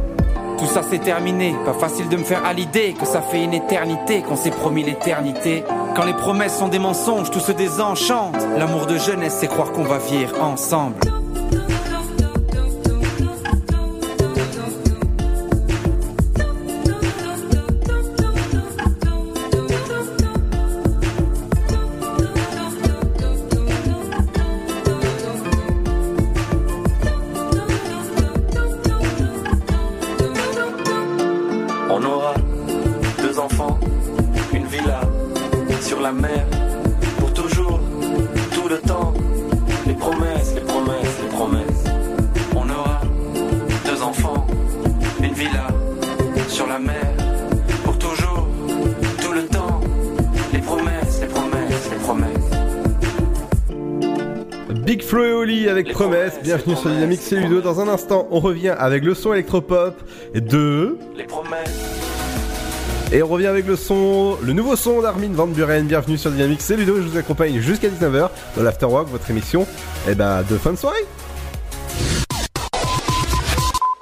Tout ça c'est terminé, pas facile de me faire à l'idée que ça fait une éternité qu'on s'est promis l'éternité. Quand les promesses sont des mensonges, tout se désenchante. L'amour de jeunesse, c'est croire qu'on va vivre ensemble. Bienvenue sur Dynamique, c'est Ludo. Dans un instant, on revient avec le son électropop de... Les promesses. Et on revient avec le son, le nouveau son d'Armin Van Buren. Bienvenue sur Dynamique, c'est Ludo. Je vous accompagne jusqu'à 19h dans l'Afterwork, votre émission eh ben, de fin de soirée.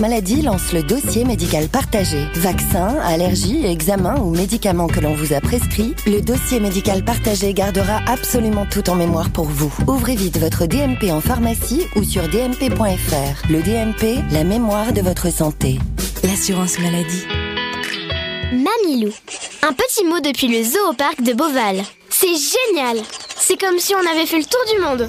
maladie lance le dossier médical partagé. Vaccins, allergies, examens ou médicaments que l'on vous a prescrits, le dossier médical partagé gardera absolument tout en mémoire pour vous. Ouvrez vite votre DMP en pharmacie ou sur dmp.fr. Le DMP, la mémoire de votre santé. L'assurance maladie. Mamilou. Un petit mot depuis le zoo au parc de Beauval. C'est génial C'est comme si on avait fait le tour du monde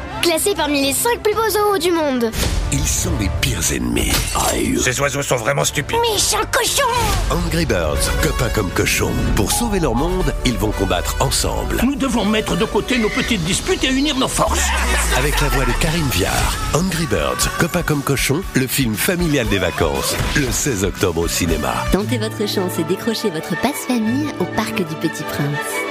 Classé parmi les 5 plus beaux zoos du monde ils sont les pires ennemis. Ces oiseaux sont vraiment stupides. Méchant cochon Angry Birds, copains comme cochons. Pour sauver leur monde, ils vont combattre ensemble. Nous devons mettre de côté nos petites disputes et unir nos forces. Avec la voix de Karine Viard, Angry Birds, copains comme cochons, le film familial des vacances. Le 16 octobre au cinéma. Tentez votre chance et décrochez votre passe-famille au Parc du Petit Prince.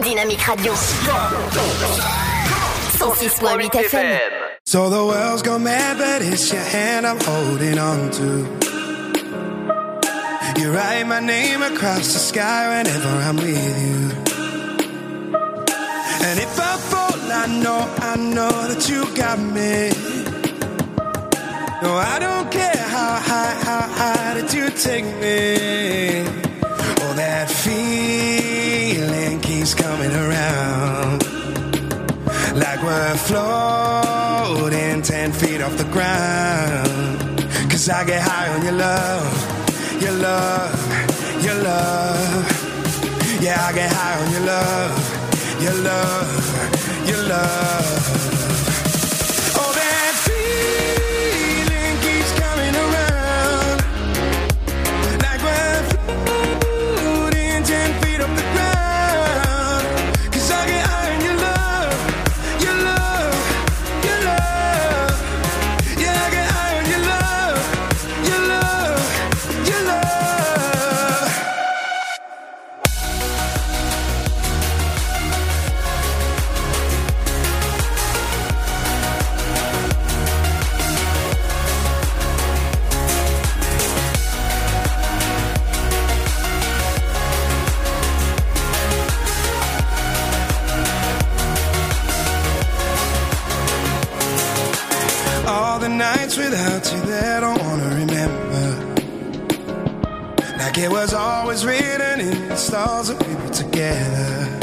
Dynamique Radio. 106.8 FM. So the world's gone mad, but it's your hand I'm holding on to. You write my name across the sky whenever I'm with you. And if I fall, I know, I know that you got me. No, I don't care how high, how high that you take me. Oh, that feeling keeps coming around. Like we're floating 10 feet off the ground. Cause I get high on your love, your love, your love. Yeah, I get high on your love, your love, your love. Like it was always written in the stars that we together.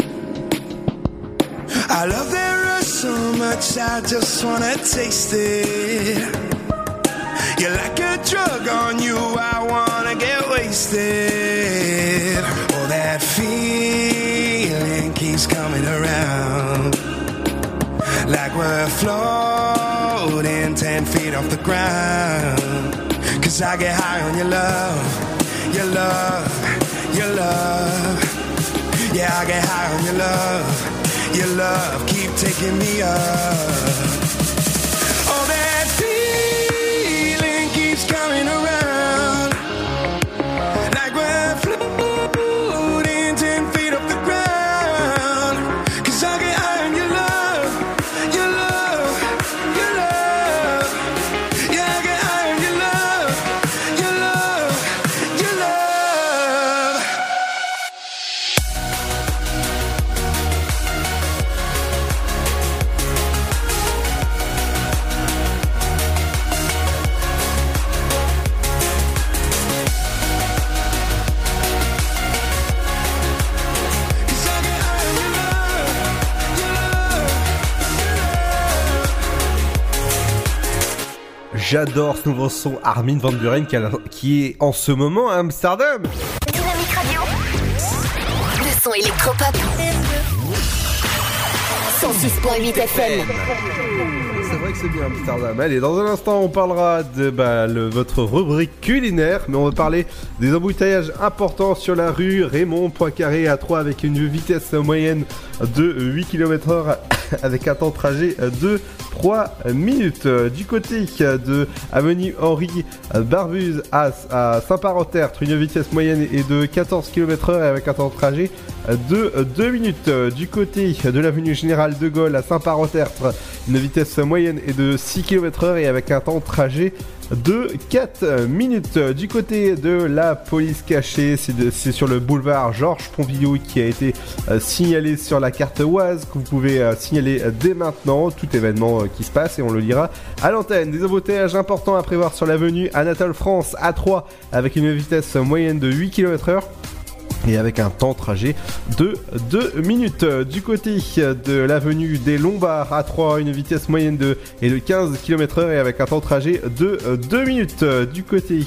I love that rush so much, I just wanna taste it. You're like a drug on you, I wanna get wasted. Oh, that feeling keeps coming around. Like we're floating 10 feet off the ground. Cause I get high on your love, your love, your love. Yeah, I get high on your love, your love. Keep taking me up. Oh, that feeling keeps coming around. J'adore ce nouveau son Armin Van Buren qui, est en ce moment à Amsterdam. Dynamique Radio. Le son électropop. 106.8 FM. C'est vrai que c'est bien Amsterdam. Allez, dans un instant, on parlera de bah, le- votre rubrique culinaire, mais on va parler des embouteillages importants sur la rue Raymond Poincaré à 3 avec une vitesse moyenne de 8 km/h avec un temps de trajet de 3 minutes. Du côté de avenue Henri Barbuse à, Saint-Parent-Tertre, une vitesse moyenne est de 14 km/h avec un temps de trajet de 2 minutes. Du côté de l'avenue Général de Gaulle à Saint-Parent-Tertre, une vitesse moyenne est de 6 km/h et avec un temps de trajet de 4 minutes. Du côté de la police cachée, c'est sur le boulevard Georges Pompidou qui a été euh, signalé sur la carte Oise que vous pouvez euh, signaler euh, dès maintenant tout événement qui se passe et on le lira à l'antenne. Des embouteillages importants à prévoir sur l'avenue Anatole France A3 avec une vitesse moyenne de 8 km/h et avec un temps de trajet de 2 minutes. Du côté de l'avenue des Lombards à 3, une vitesse moyenne de, et de 15 km/h et avec un temps de trajet de 2 minutes. Du côté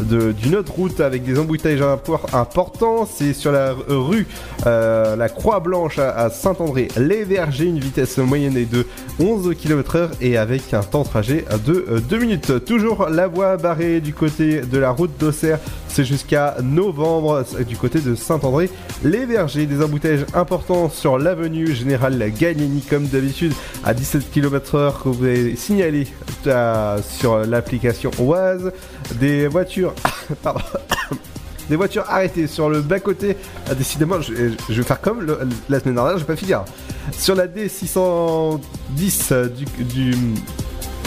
d'une autre route avec des embouteillages impor- importants, c'est sur la rue euh, la Croix Blanche à, à Saint-André-les Vergers, une vitesse moyenne de 11 km/h et avec un temps de trajet de 2 minutes. Toujours la voie barrée du côté de la route d'Auxerre, jusqu'à novembre du côté de Saint-André. Les Vergers, des embouteillages importants sur l'avenue Général Gallieni comme d'habitude à 17 km/h que vous avez signalé euh, sur l'application Oise. Des voitures, pardon, des voitures arrêtées sur le bas-côté. Ah, décidément, je, vais faire comme le- la semaine dernière, je vais pas finir. Sur la D610 euh, du, du,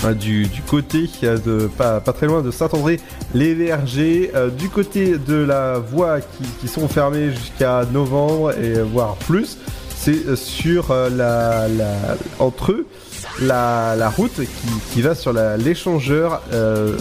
du, côté de pas, très loin de Saint-André, les Vergers, euh, du côté de la voie qui, sont fermées jusqu'à novembre et euh, voire plus, c'est euh, sur la, la entre eux la, route qui, va sur l'échangeur euh,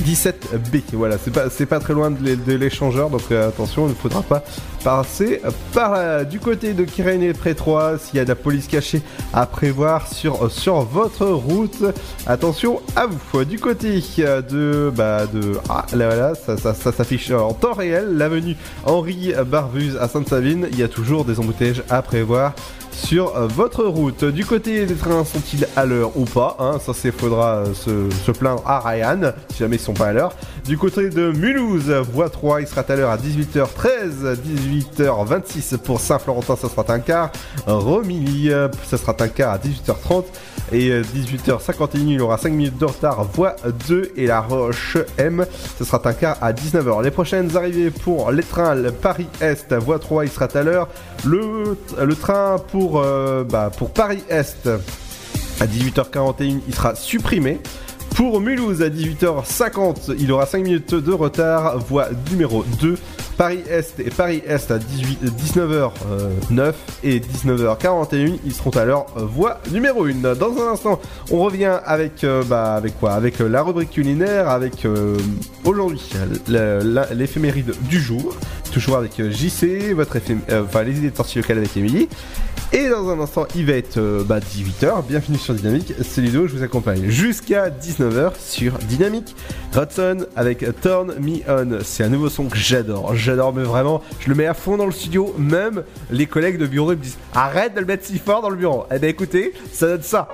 17B. Voilà, c'est pas, très loin de, l'é- de l'échangeur, donc euh, attention, il ne faudra pas passer par là. Du côté de Kyrénées Prétrois, s'il y a de la police cachée à prévoir sur, votre route, attention à vous. Du côté euh, de. Bah, de ah, là, voilà, ça s'affiche en temps réel. L'avenue Henri Barbuse à Sainte-Savine, il y a toujours des embouteillages à prévoir sur euh, votre route. Du côté des trains, sont-ils à l'heure ou pas hein? Ça, c'est faudra euh, se, plaindre à Ryan, si jamais ils sont pas à l'heure. Du côté de Mulhouse, voie 3, il sera à l'heure à 18h13, 18h26 pour Saint-Florentin, ça sera un quart. Romilly, euh, ça sera un quart à 18h30. Et euh, 18h51, il aura 5 minutes de retard, voie 2 et la Roche M, ce sera un quart à 19h. Les prochaines arrivées pour les trains, Paris-Est, voie 3, il sera à l'heure. Le, le train pour, euh, bah, pour Paris-Est, à 18h41, il sera supprimé. Pour Mulhouse à 18h50, il aura 5 minutes de retard, voie numéro 2. Paris-Est et Paris-Est à 18, 19h09 et 19h41, ils seront à l'heure euh, voie numéro 1. Dans un instant, on revient avec, euh, bah, avec quoi? Avec euh, la rubrique culinaire, avec euh, aujourd'hui l'éphéméride du jour, toujours avec euh, JC, votre euh, enfin les idées de sortie locale avec Émilie. Et dans un instant, il va être euh, bah, 18h. Bienvenue sur Dynamique. C'est Ludo, je vous accompagne jusqu'à 19h sur Dynamique. Hudson avec Turn Me On. C'est un nouveau son que j'adore. J'adore, vraiment, je le mets à fond dans le studio. Même les collègues de bureau me disent Arrête de le mettre si fort dans le bureau. Eh ben écoutez, ça donne ça.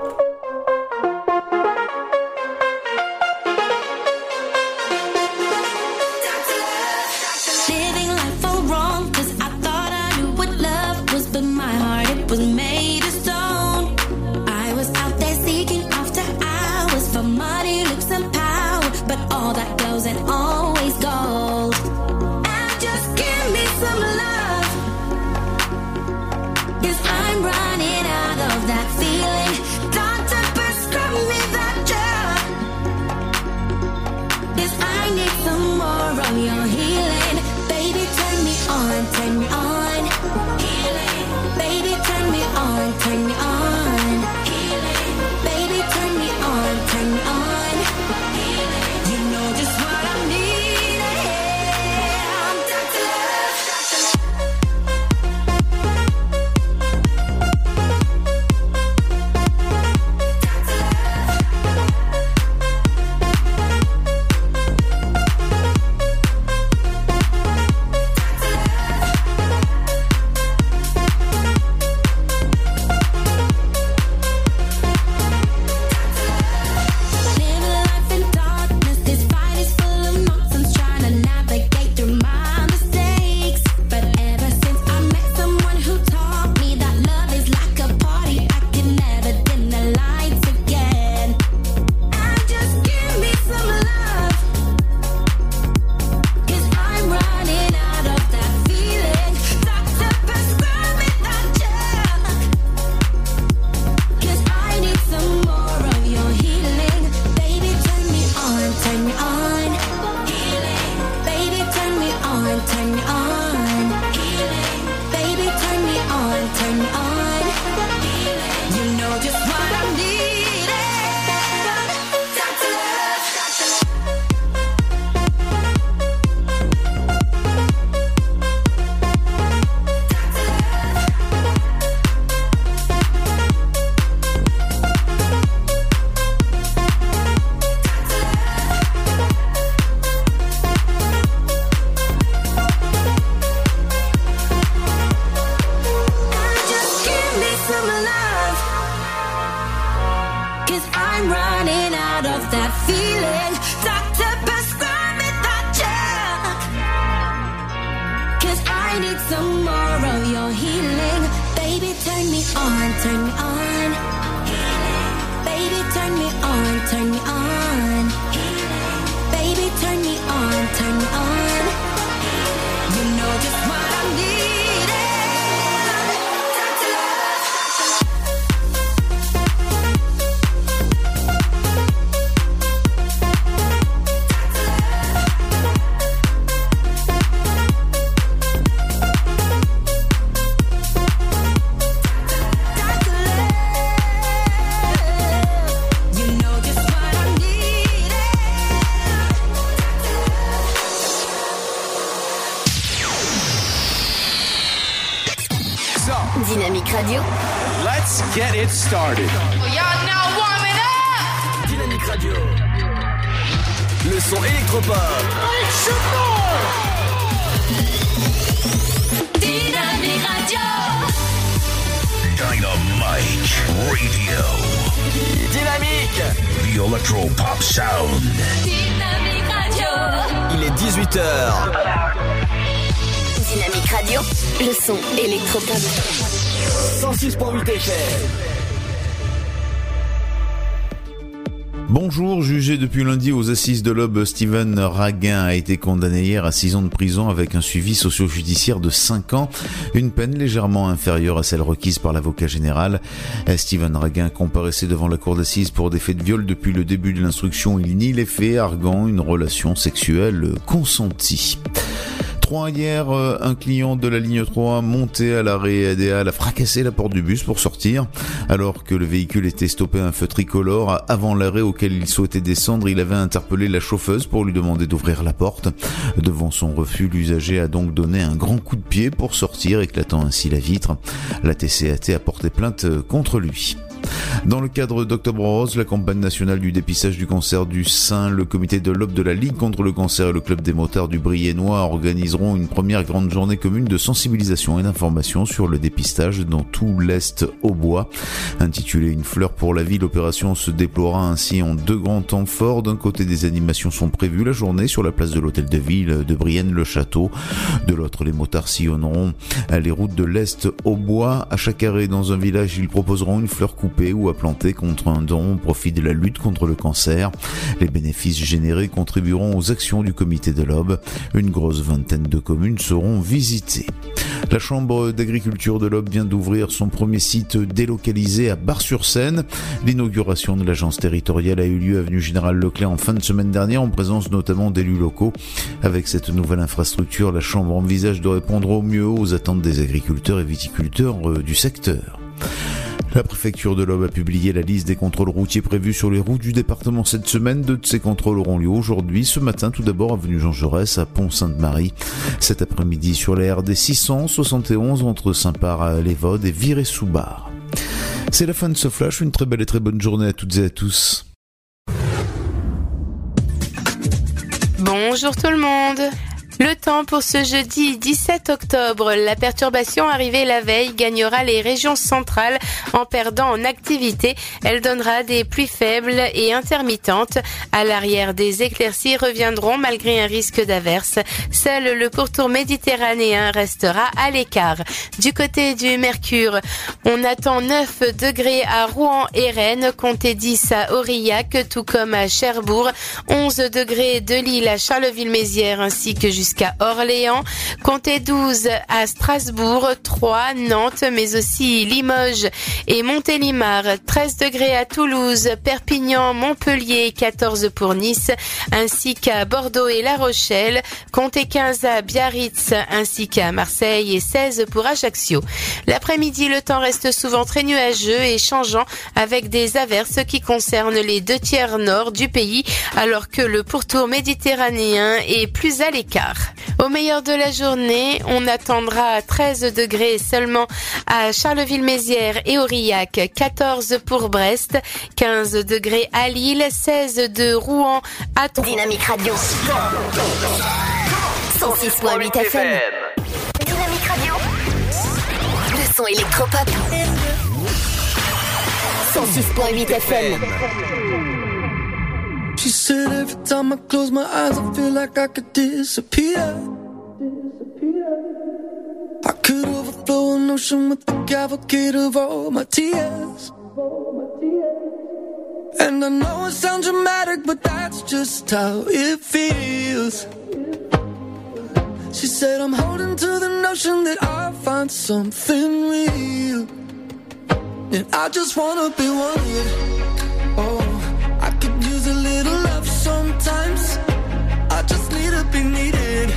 Electro Pop Sound. Dynamique Radio. Il est 18h. Dynamique Radio. Le son électropop. 106.8 FM. Bonjour, jugé depuis lundi aux assises de l'Aube, Steven Raguin a été condamné hier à 6 ans de prison avec un suivi socio-judiciaire de 5 ans, une peine légèrement inférieure à celle requise par l'avocat général. Steven Raguin comparaissait devant la cour d'assises pour des faits de viol depuis le début de l'instruction. Il nie les faits, arguant une relation sexuelle consentie. 3 hier, euh, un client de la ligne 3 monté à l'arrêt ADA a fracassé la porte du bus pour sortir. Alors que le véhicule était stoppé à un feu tricolore, avant l'arrêt auquel il souhaitait descendre, il avait interpellé la chauffeuse pour lui demander d'ouvrir la porte. Devant son refus, l'usager a donc donné un grand coup de pied pour sortir, éclatant ainsi la vitre. La TCAT a porté plainte contre lui. Dans le cadre d'Octobre Rose, la campagne nationale du dépistage du cancer du sein, le comité de l'Aube de la Ligue contre le cancer et le club des motards du Briennois organiseront une première grande journée commune de sensibilisation et d'information sur le dépistage dans tout l'Est au bois. Intitulée Une fleur pour la vie, l'opération se déploiera ainsi en deux grands temps forts. D'un côté, des animations sont prévues la journée sur la place de l'hôtel de ville de Brienne-le-Château. De l'autre, les motards sillonneront les routes de l'Est au bois. À chaque arrêt dans un village, ils proposeront une fleur coupée ou à planter contre un don au profit de la lutte contre le cancer. Les bénéfices générés contribueront aux actions du comité de l'Aube. Une grosse vingtaine de communes seront visitées. La Chambre d'agriculture de l'Aube vient d'ouvrir son premier site délocalisé à Bar-sur-Seine. L'inauguration de l'agence territoriale a eu lieu avenue Général Leclerc en fin de semaine dernière en présence notamment d'élus locaux. Avec cette nouvelle infrastructure, la Chambre envisage de répondre au mieux aux attentes des agriculteurs et viticulteurs euh, du secteur. La préfecture de l'Aube a publié la liste des contrôles routiers prévus sur les routes du département cette semaine. Deux de ces contrôles auront lieu aujourd'hui. Ce matin, tout d'abord, avenue Jean Jaurès à Pont-Sainte-Marie. Cet après-midi, sur la RD 671 entre Saint-Par-les-Vaudes et Viré-sous-Bar. C'est la fin de ce flash. Une très belle et très bonne journée à toutes et à tous. Bonjour tout le monde le temps pour ce jeudi 17 octobre. La perturbation arrivée la veille gagnera les régions centrales en perdant en activité. Elle donnera des pluies faibles et intermittentes. À l'arrière, des éclaircies reviendront malgré un risque d'averse. Seul le pourtour méditerranéen restera à l'écart. Du côté du Mercure, on attend 9 degrés à Rouen et Rennes, comptez 10 à Aurillac, tout comme à Cherbourg, 11 degrés de Lille à Charleville-Mézières ainsi que jusqu'à Orléans, comptez 12 à Strasbourg, 3 Nantes, mais aussi Limoges et Montélimar, 13 degrés à Toulouse, Perpignan, Montpellier, 14 pour Nice, ainsi qu'à Bordeaux et La Rochelle, comptez 15 à Biarritz, ainsi qu'à Marseille et 16 pour Ajaccio. L'après-midi, le temps reste souvent très nuageux et changeant avec des averses qui concernent les deux tiers nord du pays, alors que le pourtour méditerranéen est plus à l'écart. Au meilleur de la journée, on attendra 13 degrés seulement à Charleville-Mézières et Aurillac, 14 pour Brest, 15 degrés à Lille, 16 de Rouen à Dynamique Radio. 106.8 FM. Dynamique Radio. Le son électropop. 106.8 106.8 FM. Said every time I close my eyes, I feel like I could disappear. I could overflow an ocean with the cavalcade of all my tears. And I know it sounds dramatic, but that's just how it feels. She said, I'm holding to the notion that I'll find something real. And I just wanna be wanted. Oh, sometimes. I just need to be needed.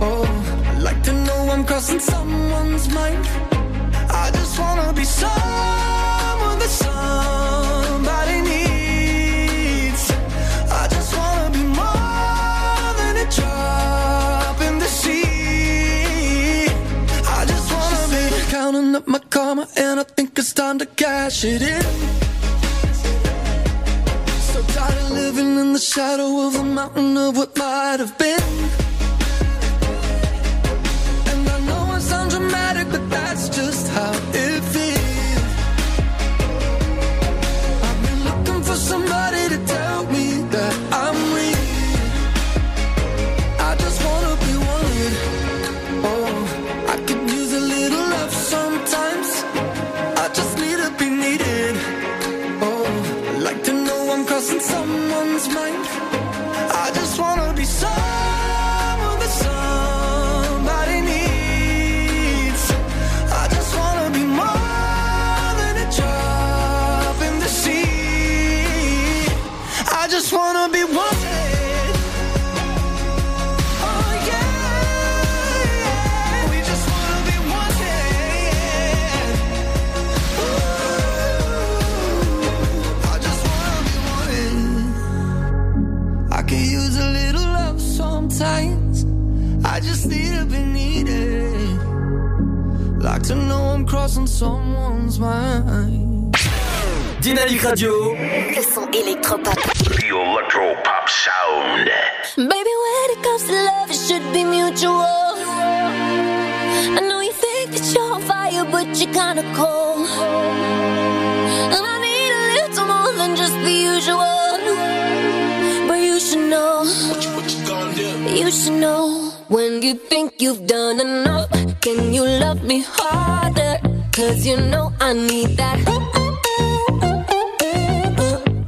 Oh, I like to know I'm crossing someone's mind. I just wanna be someone that somebody needs. I just wanna be more than a drop in the sea. I just wanna be counting up my karma, and I think it's time to cash it in. Tired living in the shadow of the mountain of what might have been. I just wanna be someone that somebody needs. I just wanna be more than a drop in the sea. I just wanna be wanted. I just need to be needed. Like to know I'm crossing someone's mind. Dynamique Radio. Le son électropop. The Electro Pop Sound. Baby, when it comes to love, it should be mutual. I know you think that you're on fire, but you're kinda cold. And I need a little more than just the usual. But you should know. You should know. When you think you've done enough, can you love me harder? Cause you know I need that.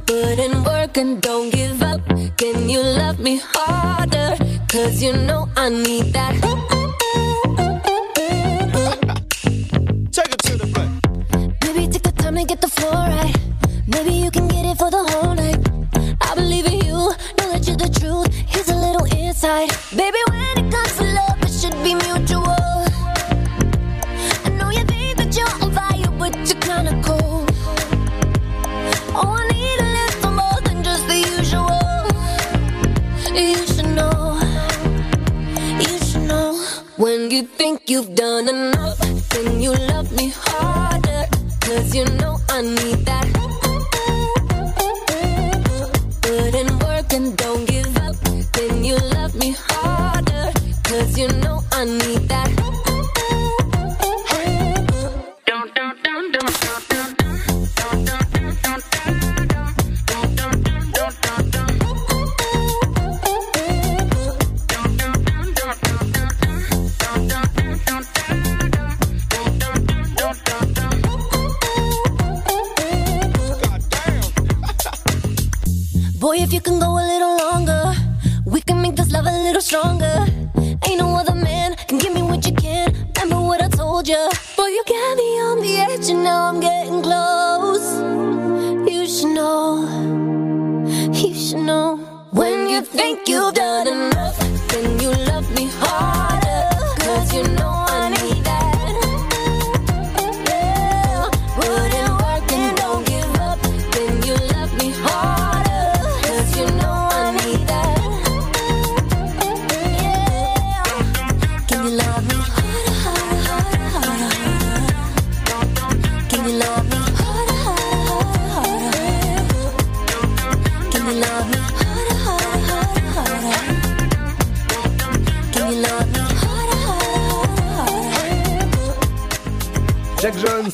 Put in work and don't give up. Can you love me harder? Cause you know I need that. Take it to the front. Baby, take the time to get the floor right. Insight. Baby, when it comes to love, it should be mutual. I know you think that you're on fire, but you're kinda cold. Oh, I need a little more than just the usual. You should know, you should know. When you think you've done enough, then you love me harder. Cause you know I need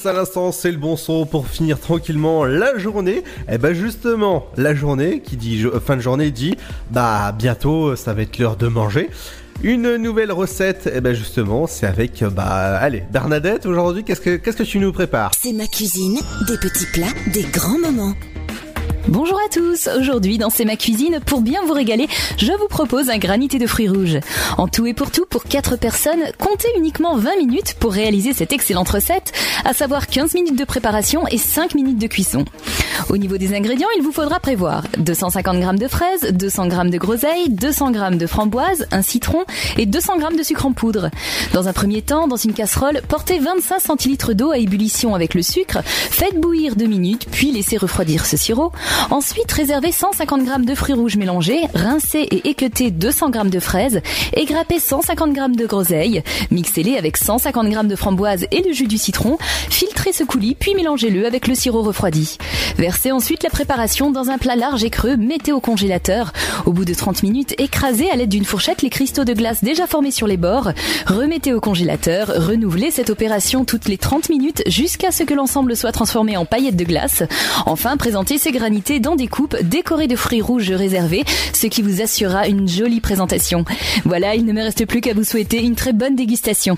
à l'instant, c'est le bon son pour finir tranquillement la journée. Et ben justement, la journée qui dit jo- fin de journée dit bah bientôt ça va être l'heure de manger. Une nouvelle recette, et ben justement, c'est avec bah allez Bernadette aujourd'hui. Qu'est-ce que qu'est-ce que tu nous prépares? C'est ma cuisine, des petits plats, des grands moments. Bonjour à tous, aujourd'hui dans C'est ma cuisine, pour bien vous régaler, je vous propose un granité de fruits rouges. En tout et pour tout, pour 4 personnes, comptez uniquement 20 minutes pour réaliser cette excellente recette, à savoir 15 minutes de préparation et 5 minutes de cuisson. Au niveau des ingrédients, il vous faudra prévoir 250 g de fraises, 200 g de groseilles, 200 g de framboises, un citron et 200 g de sucre en poudre. Dans un premier temps, dans une casserole, portez 25 centilitres d'eau à ébullition avec le sucre, faites bouillir 2 minutes, puis laissez refroidir ce sirop. Ensuite, réservez 150 g de fruits rouges mélangés, rincez et équeutez 200 g de fraises, égrappez 150 g de groseilles, mixez-les avec 150 g de framboises et le jus du citron, filtrez ce coulis, puis mélangez-le avec le sirop refroidi. Versez ensuite la préparation dans un plat large et creux, mettez au congélateur. Au bout de 30 minutes, écrasez à l'aide d'une fourchette les cristaux de glace déjà formés sur les bords, remettez au congélateur, renouvelez cette opération toutes les 30 minutes jusqu'à ce que l'ensemble soit transformé en paillettes de glace. Enfin, présentez ces granités dans des coupes décorées de fruits rouges réservés, ce qui vous assurera une jolie présentation. Voilà, il ne me reste plus qu'à vous souhaiter une très bonne dégustation.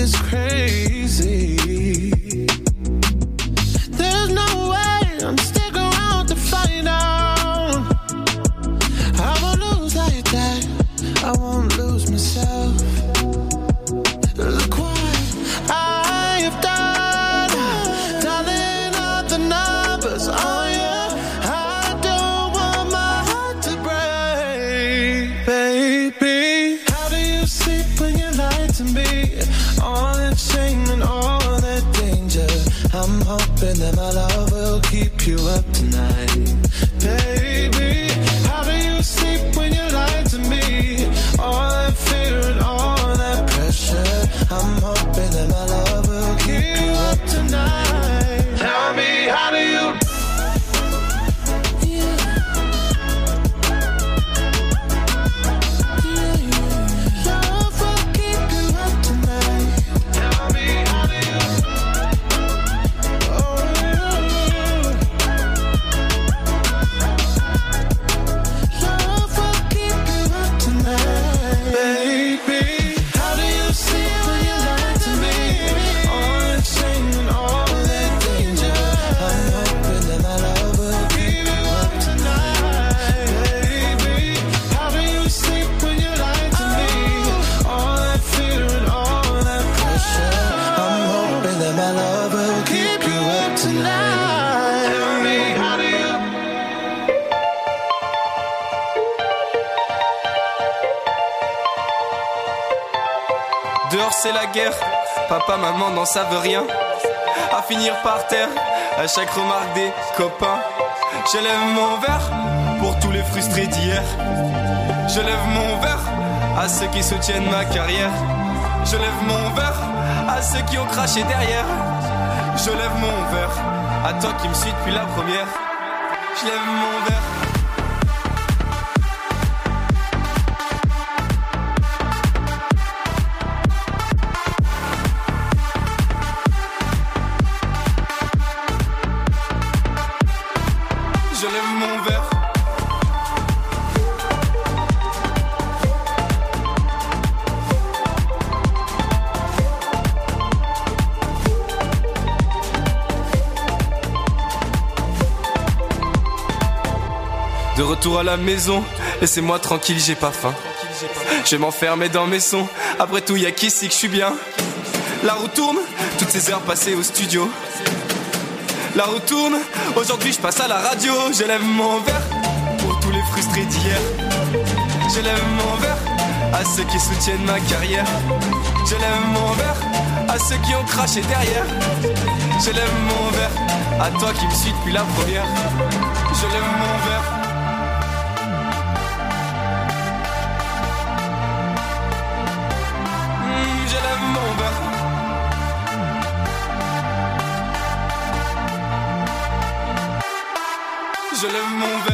This crazy. Savent rien. À finir par terre, à chaque remarque des copains. Je lève mon verre pour tous les frustrés d'hier. Je lève mon verre à ceux qui soutiennent ma carrière. Je lève mon verre à ceux qui ont craché derrière. Je lève mon verre à toi qui me suis depuis la première. Je lève mon verre. Retour à la maison, laissez-moi tranquille, j'ai pas faim. Je m'enfermer dans mes sons, après tout, y'a qu'ici que je suis bien? La roue tourne, toutes ces heures passées au studio. La roue tourne, aujourd'hui je passe à la radio. Je lève mon verre pour tous les frustrés d'hier. Je lève mon verre à ceux qui soutiennent ma carrière. Je lève mon verre à ceux qui ont craché derrière. Je lève mon verre à toi qui me suis depuis la première. Je lève mon verre. Je lève mon verre.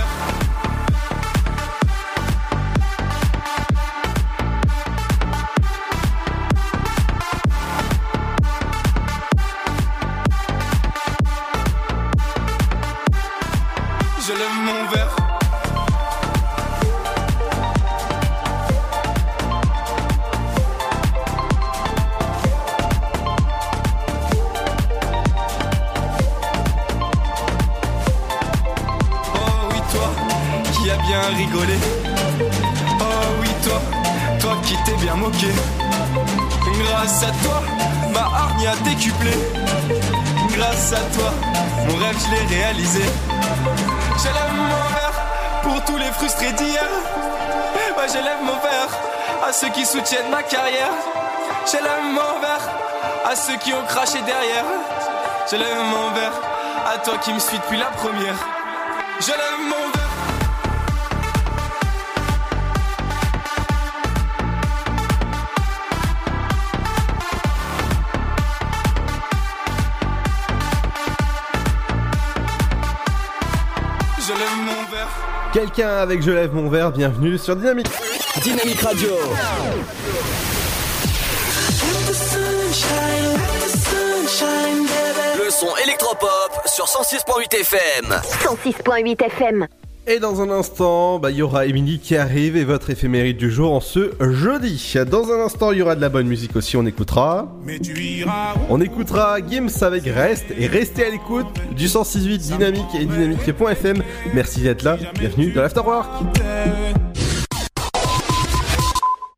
Craché derrière. Je lève mon verre à toi qui me suis depuis la première. Je lève mon verre. Je lève mon verre. Quelqu'un avec Je lève mon verre, bienvenue sur Dynamique. Dynamique Radio. Le son électropop sur 106.8 FM. 106.8 FM. Et dans un instant, bah, il y aura Émilie qui arrive et votre éphéméride du jour en ce jeudi. Dans un instant, il y aura de la bonne musique aussi, on écoutera. On écoutera Gims avec Rest et restez à l'écoute du 106.8 Dynamique et Dynamique.fm. Merci d'être là, bienvenue dans l'Afterwork.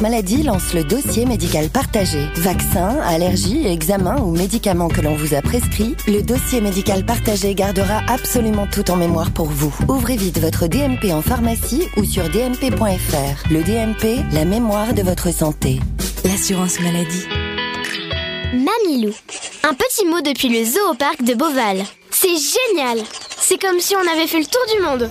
maladie lance le dossier médical partagé. Vaccins, allergies, examens ou médicaments que l'on vous a prescrits, le dossier médical partagé gardera absolument tout en mémoire pour vous. Ouvrez vite votre DMP en pharmacie ou sur dmp.fr. Le DMP, la mémoire de votre santé. L'assurance maladie. Mamilou. Un petit mot depuis le zoo au parc de Beauval. C'est génial C'est comme si on avait fait le tour du monde.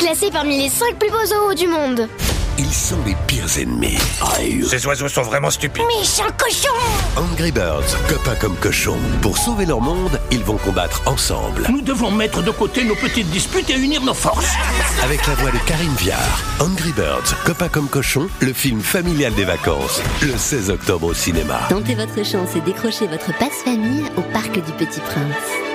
Classé parmi les 5 plus beaux zoos du monde. ils sont les pires ennemis. Ces oiseaux sont vraiment stupides. Méchant cochon Angry Birds, copains comme cochons. Pour sauver leur monde, ils vont combattre ensemble. Nous devons mettre de côté nos petites disputes et unir nos forces. Avec la voix de Karine Viard. Angry Birds, copains comme cochons, le film familial des vacances. Le 16 octobre au cinéma. Tentez votre chance et décrochez votre passe-famille au Parc du Petit Prince.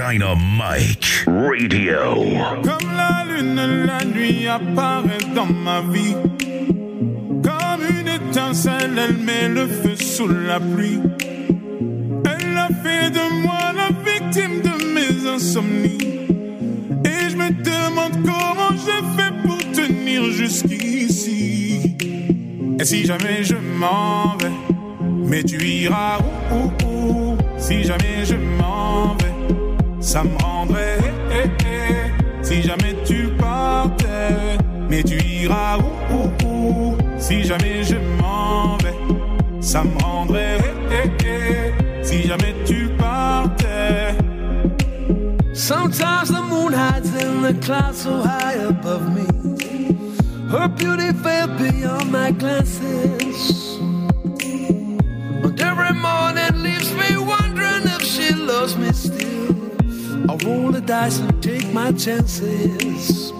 Dynamite Radio. Comme la lune, la nuit apparaît dans ma vie. Comme une étincelle, elle met le feu sous la pluie. Elle a fait de moi la victime de mes insomnies. Et je me demande comment j'ai fait pour tenir jusqu'ici. Et si jamais je m'en vais, mais tu iras où, où, où? Si jamais je m'en vais ça me rendrait eh, eh, eh, si jamais tu partais. Mais tu iras où, où, où? Si jamais je m'en vais. Ça me rendrait eh, eh, eh, si jamais tu partais. Sometimes the moon hides in the clouds so high above me. Her beauty fell beyond my glances. And every morning leaves me wondering if she loves me still. I roll the dice and take my chances.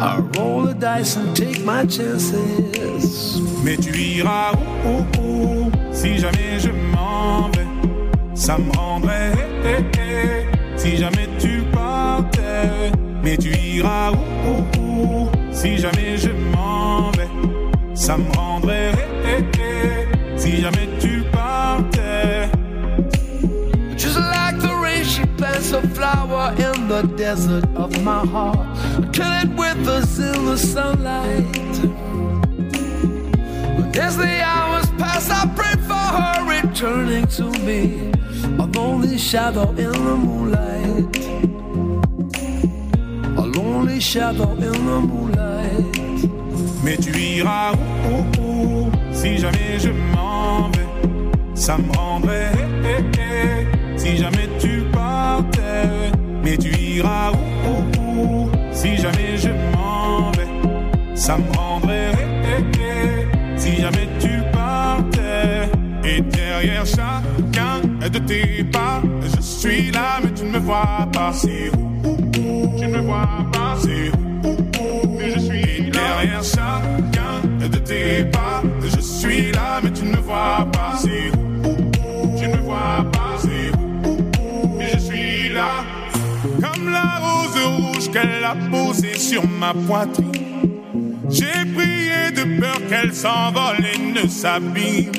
I roll the dice and take my chances. Mais tu iras où, où, où si jamais je m'en vais? Ça me rendrait eh, eh, eh, si jamais tu partais. Mais tu iras où, où, si jamais je m'en vais? Ça me rendrait si jamais tu flower in the desert of my heart. Kill it with us in the sunlight. As the hours pass, I pray for her returning to me. A lonely shadow in the moonlight. A lonely shadow in the moonlight. Mais tu iras où, où, où si jamais je m'en vais. Ça me rendrait eh, eh, eh, si jamais. Mais tu iras où, où, où si jamais je m'en vais? Ça me rendrait eh, eh, eh, si jamais tu partais. Et derrière chacun de tes pas, je suis là, mais tu ne me vois pas. C'est où, où, où, tu ne me vois pas. C'est où, où, où, mais je suis là. derrière chacun de tes pas. Je suis là, mais tu ne me vois pas. C'est où, qu'elle a posée sur ma poitrine. J'ai prié de peur qu'elle s'envole et ne s'abîme.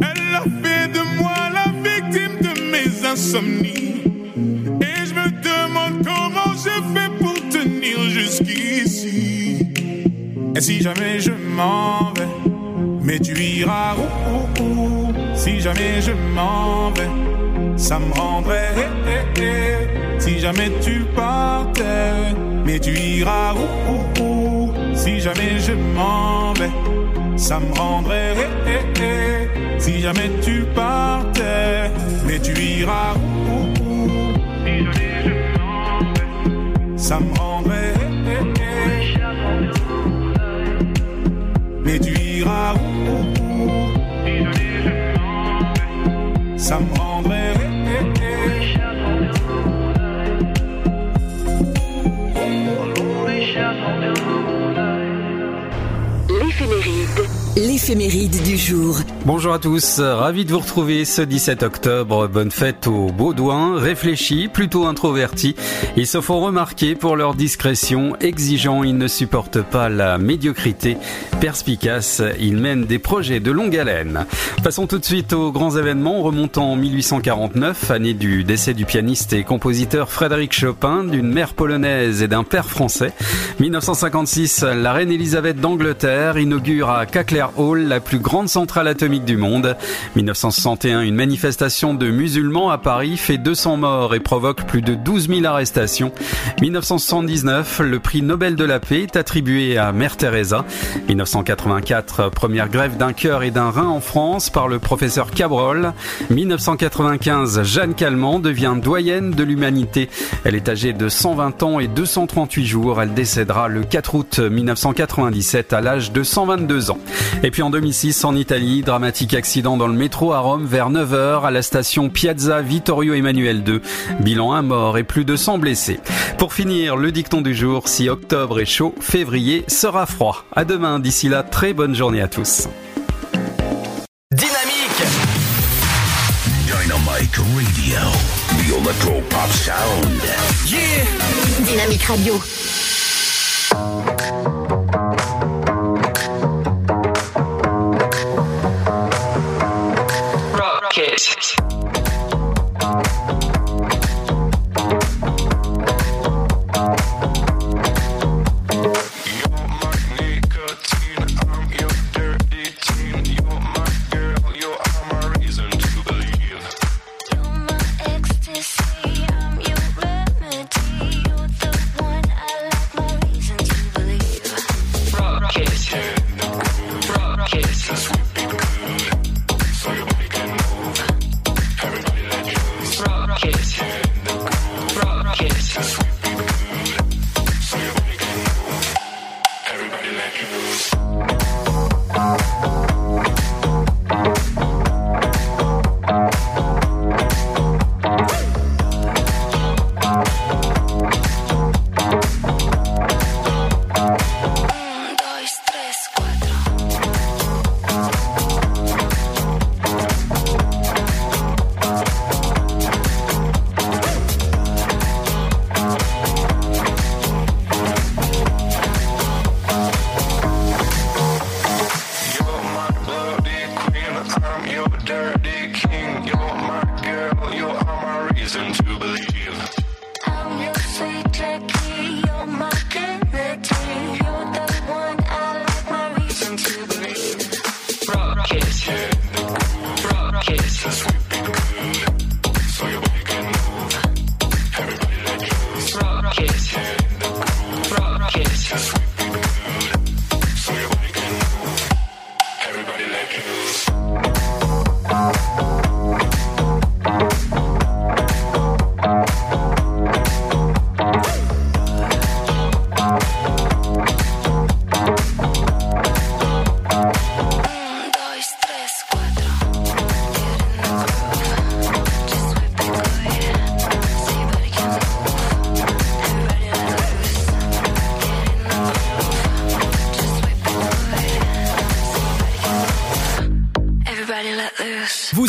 Elle a fait de moi la victime de mes insomnies. Et je me demande comment je fais pour tenir jusqu'ici. Et si jamais je m'en vais, mais tu iras où, où, où? Si jamais je m'en vais, ça me rendrait. eh. Si jamais tu partais, mais tu iras où, où, Si jamais je m'en vais, ça me rendrait. Si jamais tu partais, mais tu iras où, où, Si jamais je m'en vais, ça me rendrait. Mais tu iras où, où, où Si jamais je ça me rendrait. L'éphéméride. Du jour. Bonjour à tous, ravi de vous retrouver ce 17 octobre. Bonne fête aux Baudouins, réfléchis, plutôt introvertis. Ils se font remarquer pour leur discrétion, exigeants, ils ne supportent pas la médiocrité. Perspicaces, ils mènent des projets de longue haleine. Passons tout de suite aux grands événements, remontant en 1849, année du décès du pianiste et compositeur Frédéric Chopin, d'une mère polonaise et d'un père français. 1956, la reine Elisabeth d'Angleterre inaugure à La plus grande centrale atomique du monde. 1961, une manifestation de musulmans à Paris fait 200 morts et provoque plus de 12 000 arrestations. 1979, le prix Nobel de la paix est attribué à Mère Teresa. 1984, première grève d'un cœur et d'un rein en France par le professeur Cabrol. 1995, Jeanne Calment devient doyenne de l'humanité. Elle est âgée de 120 ans et 238 jours. Elle décédera le 4 août 1997 à l'âge de 122 ans. Et puis en 2006, en Italie, dramatique accident dans le métro à Rome vers 9h à la station Piazza Vittorio Emanuele II. Bilan un mort et plus de 100 blessés. Pour finir, le dicton du jour, si octobre est chaud, février sera froid. À demain, d'ici là, très bonne journée à tous. Dynamique Dynamic Radio. The Electro Pop Sound. Yeah. Dynamique Radio.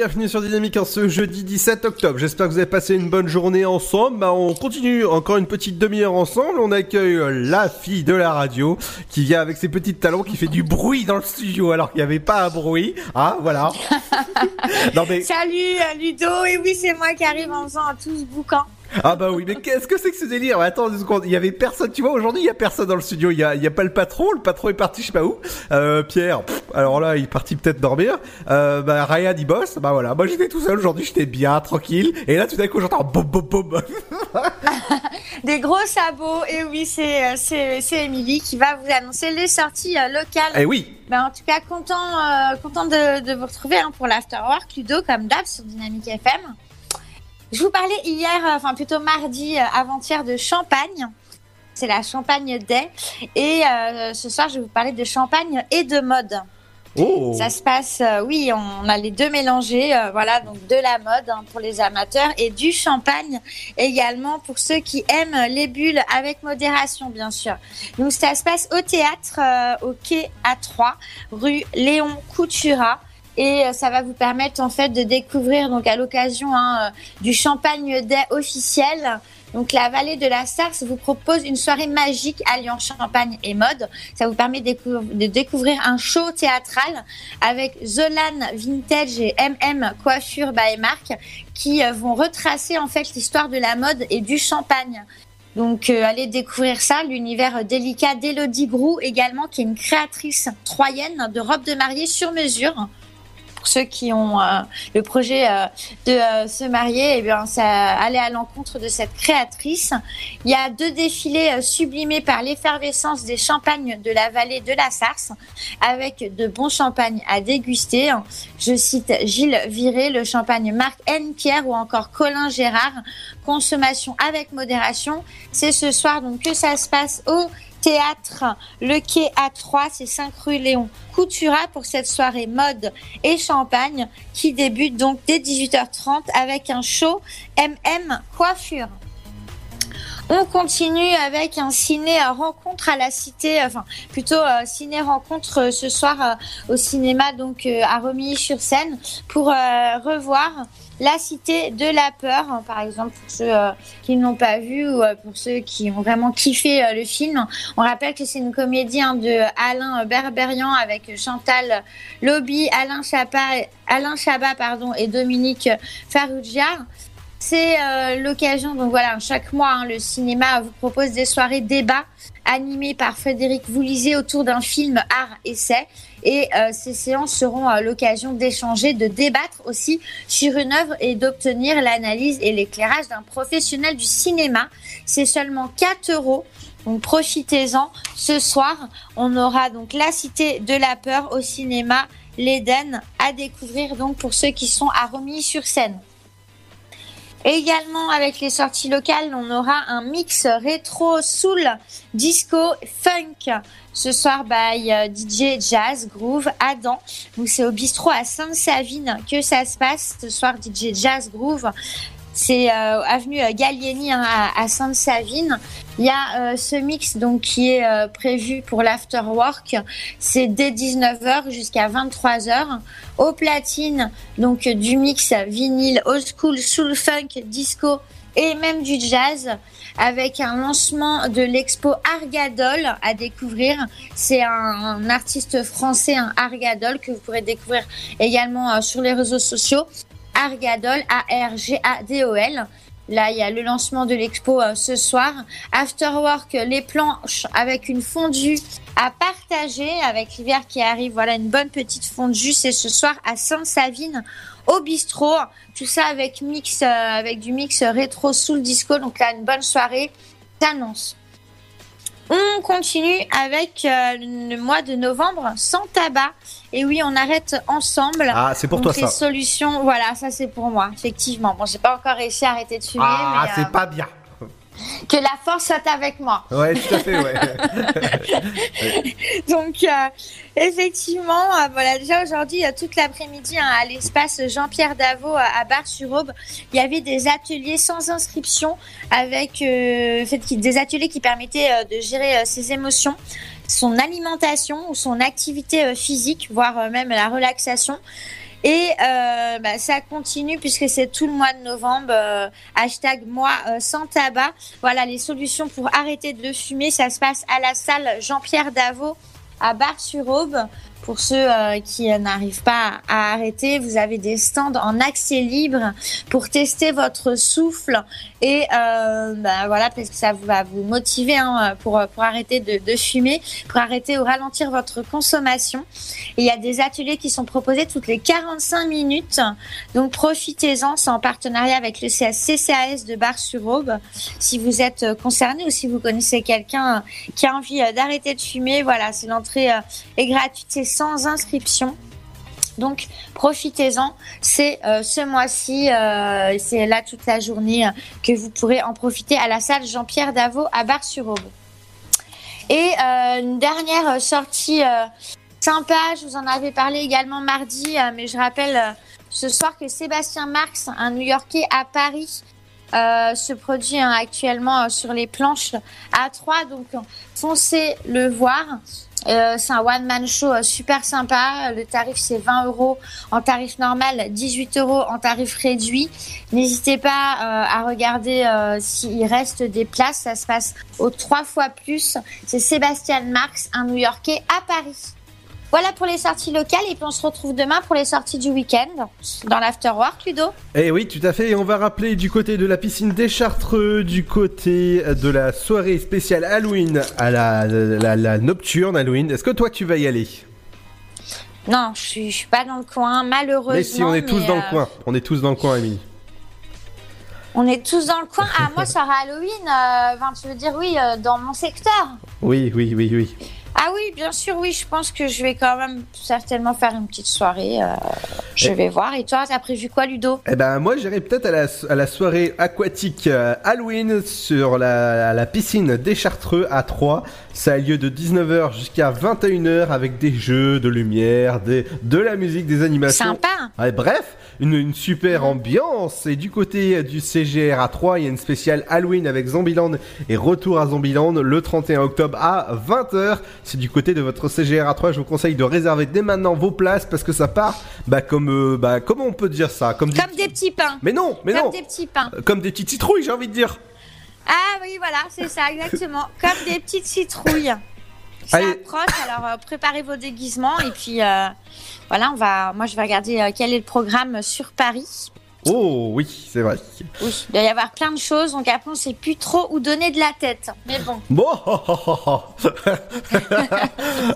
Bienvenue sur Dynamique en ce jeudi 17 octobre. J'espère que vous avez passé une bonne journée ensemble. Bah, on continue encore une petite demi-heure ensemble. On accueille euh, la fille de la radio qui vient avec ses petits talons qui fait du bruit dans le studio alors qu'il n'y avait pas un bruit. Ah, voilà. non mais Salut euh, Ludo, et oui c'est moi qui arrive en faisant un tous boucan. Ah bah oui, mais qu'est-ce que c'est que ce délire? Mais Attends deux secondes, il y avait personne, tu vois, aujourd'hui il y a personne dans le studio, il y a, il y a pas le patron, le patron est parti je sais pas où. Euh, Pierre, pff, alors là il est parti peut-être dormir. Euh, bah Ryan il bosse, bah voilà, moi j'étais tout seul aujourd'hui, j'étais bien, tranquille. Et là tout d'un coup j'entends boum boum boum. Des gros sabots, et oui c'est euh, c'est c'est Émilie qui va vous annoncer les sorties euh, locales. Eh oui Ben, en tout cas content euh, content de, de vous retrouver hein, pour l'afterwork Ludo comme d'hab sur Dynamique FM. Je vous parlais hier, enfin plutôt mardi avant-hier de champagne. C'est la Champagne Day. Et euh, ce soir, je vais vous parler de champagne et de mode. Oh Ça se passe, euh, oui, on a les deux mélangés, euh, voilà, donc de la mode hein, pour les amateurs et du champagne également pour ceux qui aiment les bulles avec modération, bien sûr. Donc ça se passe au théâtre, euh, au quai A3, rue Léon Coutura. Et ça va vous permettre en fait de découvrir donc à l'occasion hein, du champagne day officiel Donc la vallée de la Sarse vous propose une soirée magique alliant champagne et mode. Ça vous permet de, décou- de découvrir un show théâtral avec Zolan Vintage et MM Coiffure by Marc qui euh, vont retracer en fait l'histoire de la mode et du champagne. Donc euh, allez découvrir ça, l'univers délicat d'Elodie Grou également, qui est une créatrice troyenne de robes de mariée sur mesure. Pour ceux qui ont euh, le projet euh, de euh, se marier, eh bien, ça allait à l'encontre de cette créatrice. Il y a deux défilés sublimés par l'effervescence des champagnes de la vallée de la Sarse, avec de bons champagnes à déguster. Je cite Gilles Viré, le champagne Marc Henquier ou encore Colin Gérard. Consommation avec modération. C'est ce soir donc que ça se passe au théâtre Le Quai A3, c'est 5 rue Léon Coutura pour cette soirée mode et champagne qui débute donc dès 18h30 avec un show MM Coiffure. On continue avec un ciné rencontre à la cité, euh, enfin plutôt euh, ciné rencontre euh, ce soir au cinéma donc à Romilly-sur-Seine pour euh, revoir la cité de la peur, hein, par exemple pour ceux euh, qui ne l'ont pas vu ou euh, pour ceux qui ont vraiment kiffé euh, le film. On rappelle que c'est une comédie hein, de Alain Berberian avec Chantal Lobby, Alain Chabat, Alain Chabat pardon, et Dominique Farrugia. C'est l'occasion, donc voilà, chaque mois, hein, le cinéma vous propose des soirées débats animées par Frédéric Voulisé autour d'un film art-essai. Et euh, ces séances seront euh, l'occasion d'échanger, de débattre aussi sur une œuvre et d'obtenir l'analyse et l'éclairage d'un professionnel du cinéma. C'est seulement 4 euros. Donc profitez-en. Ce soir, on aura donc La Cité de la Peur au cinéma L'Éden à découvrir donc pour ceux qui sont à Romilly-sur-Seine. Également avec les sorties locales, on aura un mix rétro soul disco funk. Ce soir by euh, DJ Jazz Groove Adam. Donc c'est au bistrot à Sainte-Savine que ça se passe ce soir DJ Jazz Groove. C'est euh, avenue euh, Gallieni hein, à, Sainte-Savine. Il y a euh, ce mix donc qui est prévu pour l'afterwork. C'est dès 19h jusqu'à 23h. Au platine, donc du mix vinyle old school, soul funk, disco et même du jazz avec un lancement de l'expo Argadol à découvrir. C'est un, artiste français, Argadol, que vous pourrez découvrir également sur les réseaux sociaux. Argadol, A-R-G-A-D-O-L. Là, il y a le lancement de l'expo euh, ce soir. Afterwork, les planches avec une fondue à partager avec l'hiver qui arrive. Voilà, une bonne petite fondue. C'est ce soir à Sainte-Savine au bistrot. Tout ça avec mix, euh, avec du mix rétro soul disco. Donc là, une bonne soirée s'annonce. On continue avec euh, le mois de novembre sans tabac. Et oui, on arrête ensemble. Ah, c'est pour Donc, toi, les ça. solutions, voilà, ça c'est pour moi, effectivement. Bon, j'ai pas encore réussi à arrêter de fumer, Ah, c'est euh, pas bien. Que la force soit avec moi. Ouais, tout à fait, ouais. Donc, euh, effectivement, euh, voilà, déjà aujourd'hui, euh, toute l'après-midi, hein, à l'espace Jean-Pierre Davot à, à Bar-sur-Aube, il y avait des ateliers sans inscription avec euh, fait, des ateliers qui permettaient euh, de gérer euh, ses émotions, son alimentation ou son activité euh, physique, voire euh, même la relaxation. Et euh, bah, ça continue puisque c'est tout le mois de novembre. euh, hashtag moi euh, sans tabac. Voilà les solutions pour arrêter de fumer. Ça se passe à la salle Jean-Pierre Davot à Bar-sur-Aube. Pour ceux euh, qui euh, n'arrivent pas à arrêter, vous avez des stands en accès libre pour tester votre souffle et euh, bah, voilà parce que ça va vous motiver hein, pour pour arrêter de, fumer, pour arrêter ou ralentir votre consommation. Il y a des ateliers qui sont proposés toutes les 45 minutes. Donc profitez-en, c'est en partenariat avec le CCAS de Bar-sur-Aube. Si vous êtes concerné ou si vous connaissez quelqu'un qui a envie d'arrêter de fumer, voilà, c'est l'entrée est gratuite, sans inscription. Donc profitez-en, c'est euh, ce mois-ci, euh, c'est là toute la journée euh, que vous pourrez en profiter à la salle Jean-Pierre Davot à Bar-sur-Aube. Et une dernière sortie sympa, je vous en avais parlé également mardi, mais je rappelle ce soir que Sébastien Marx, un New-Yorkais à Paris, se produit hein, actuellement sur les planches à 3. Donc, foncez le voir. Euh, c'est un one-man show euh, super sympa. Le tarif, c'est 20 euros en tarif normal, 18 euros en tarif réduit. N'hésitez pas euh, à regarder euh, s'il reste des places. Ça se passe aux trois fois plus. C'est Sébastien Marx, un New-Yorkais à Paris. Voilà pour les sorties locales et puis on se retrouve demain pour les sorties du week-end dans l'afterwork, Ludo. Eh oui, tout à fait. Et on va rappeler du côté de la piscine des Chartreux, du côté de la soirée spéciale Halloween à la, la, la nocturne Halloween. Est-ce que toi tu vas y aller? Non, je suis, je suis pas dans le coin, malheureusement. Mais si, on est tous dans le euh, coin. On est tous dans le coin, Émilie. On est tous dans le coin. Ah, moi, ça sera Halloween. euh, tu veux dire, oui, euh, dans mon secteur. Oui, oui, oui, oui. Ah oui, bien sûr, oui. Je pense que je vais quand même certainement faire une petite soirée. euh, je Et- vais voir. Et toi, t'as prévu quoi, Ludo? Eh ben moi j'irai peut-être à la, à la soirée aquatique euh, Halloween sur la, la piscine des Chartreux à 3. Ça a lieu de 19h jusqu'à 21h avec des jeux, de lumière, des, de la musique, des animations. Sympa. Ouais, bref, une, une super ambiance. Et du côté du CGR à 3, il y a une spéciale Halloween avec Zombieland et retour à Zombieland le 31 octobre à 20h. C'est du côté de votre CGR à 3. Je vous conseille de réserver dès maintenant vos places parce que ça part, bah comme, euh, bah comment on peut dire ça, comme, des- Comme des petits pains. Mais non, mais Comme non. des petits pains. Comme des petites citrouilles, j'ai envie de dire. Ah oui, voilà, c'est ça, exactement. Comme des petites citrouilles. Ça Allez. approche, alors euh, préparez vos déguisements et puis euh, voilà, on va. Moi, je vais regarder euh, quel est le programme sur Paris. Oh oui, c'est vrai. Oui, il doit y avoir plein de choses, donc après, on sait plus trop où donner de la tête. Mais bon. Bon,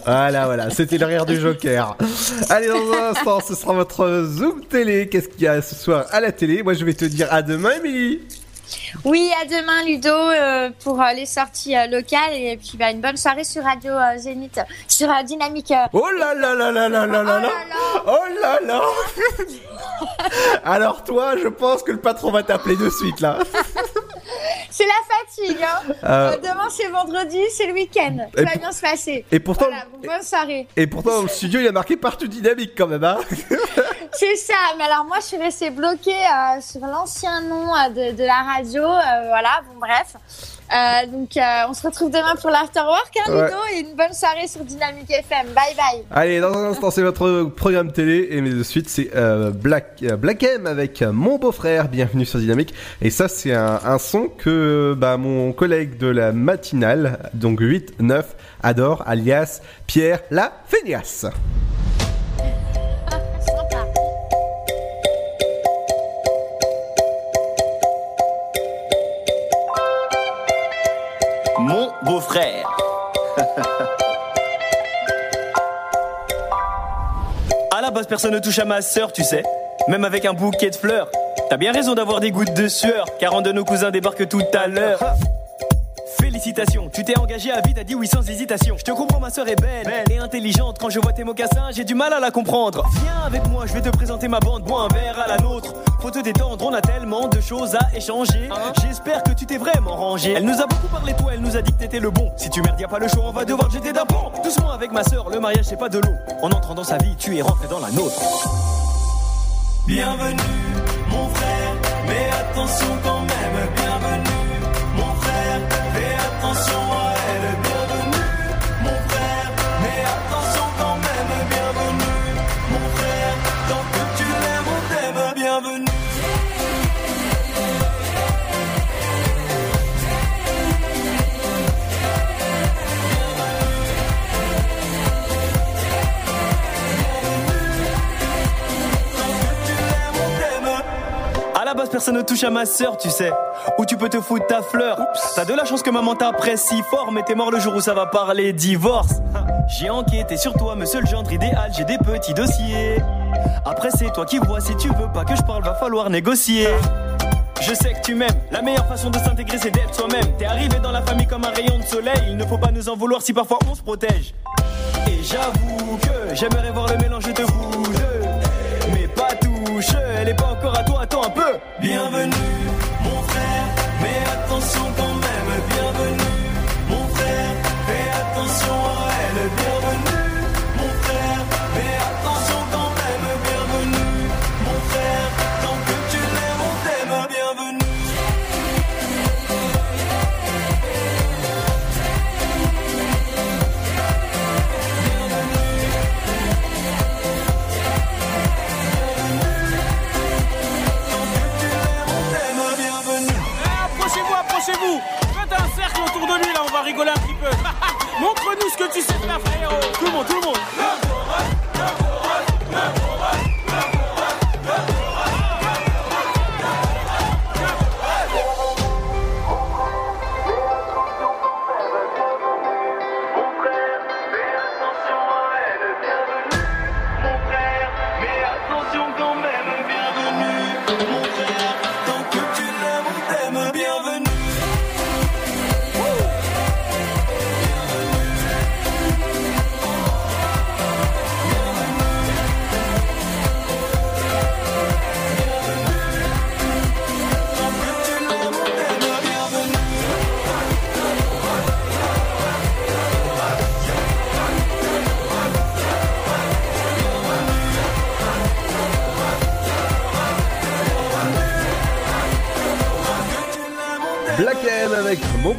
voilà, voilà, c'était le rire du Joker. Allez, dans un instant, ce sera votre Zoom télé. Qu'est-ce qu'il y a ce soir à la télé? Moi, je vais te dire à demain, Émilie. Oui, à demain, Ludo, euh, pour euh, les sorties euh, locales et puis bah, une bonne soirée sur Radio Zénith, sur Dynamique. Oh là là là là là là là là Oh là là Alors toi, je pense que le patron va t'appeler de suite là. C'est la fatigue, hein. Demain, c'est vendredi, c'est le week-end. Tout va bien se passer. et pourtant- Voilà, bon, bonne soirée. Et pourtant, le studio, il y a marqué partout dynamique quand même, hein C'est ça, mais alors moi je suis restée bloquée sur l'ancien nom de, de la radio, voilà, bon bref. Euh, donc euh, on se retrouve demain pour l'afterwork, hein, Ouais. Ludo, et une bonne soirée sur Dynamique FM. Bye bye. Allez, dans un instant, c'est votre programme télé. Et mais de suite, c'est euh, Black, euh, Black M avec euh, mon beau-frère. Bienvenue sur Dynamique. Et ça, c'est un, un son que bah, mon collègue de la matinale, donc 8-9, adore, alias Pierre la feignasse. Beau-frère. à la base, personne ne touche à ma sœur, tu sais. Même avec un bouquet de fleurs. T'as bien raison d'avoir des gouttes de sueur, car un de nos cousins débarque tout à l'heure. Félicitations, tu t'es engagé à vie, t'as dit oui sans hésitation. Je te comprends, ma sœur est belle, et intelligente. Quand je vois tes mocassins, j'ai du mal à la comprendre. Viens avec moi, je vais te présenter ma bande, bois un verre à la nôtre. Faut te détendre, on a tellement de choses à échanger. J'espère que tu t'es vraiment rangé. Elle nous a beaucoup parlé, toi, elle nous a dit que t'étais le bon. Si tu merdes, y a pas le choix, on va devoir te jeter d'un pont. Doucement avec ma sœur, le mariage c'est pas de l'eau. En entrant dans sa vie, tu es rentré dans la nôtre. Bienvenue, mon frère, mais attention quand même, bienvenue, attention à elle, bienvenue, mon frère, mais attention quand même, bienvenue, mon frère, tant que tu l'aimes, on t'aime, bienvenue. À la base, personne ne touche à ma sœur, tu sais. Où tu peux te foutre ta fleur. T'as de la chance que maman t'apprécie fort, mais t'es mort le jour où ça va parler divorce. J'ai enquêté sur toi, monsieur le gendre idéal, j'ai des petits dossiers. Après, c'est toi qui vois, si tu veux pas que je parle, va falloir négocier. Je sais que tu m'aimes, la meilleure façon de s'intégrer c'est d'être soi-même. T'es arrivé dans la famille comme un rayon de soleil, il ne faut pas nous en vouloir si parfois on se protège. Et j'avoue que j'aimerais voir le mélange de vous deux. Mais pas touche, elle est pas encore à toi, attends un peu. Bienvenue, mais attention quand même, bienvenue, rigoler un petit peu. Montre-nous ce que tu sais faire, frérot. Tout le monde, tout le monde.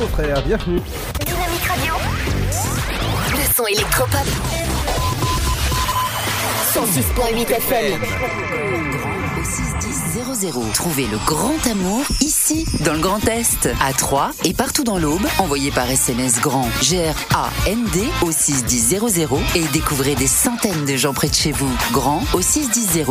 Mon frère, bienvenue. Dynamique Radio. Le son électropop. 106.8 FM. Au 61000. Trouvez le grand amour ici, dans le Grand Est, à Troyes et partout dans l'Aube. Envoyez par SMS grand G-R-A-N-D au 61000 et découvrez des centaines de gens près de chez vous. Grand au 61000.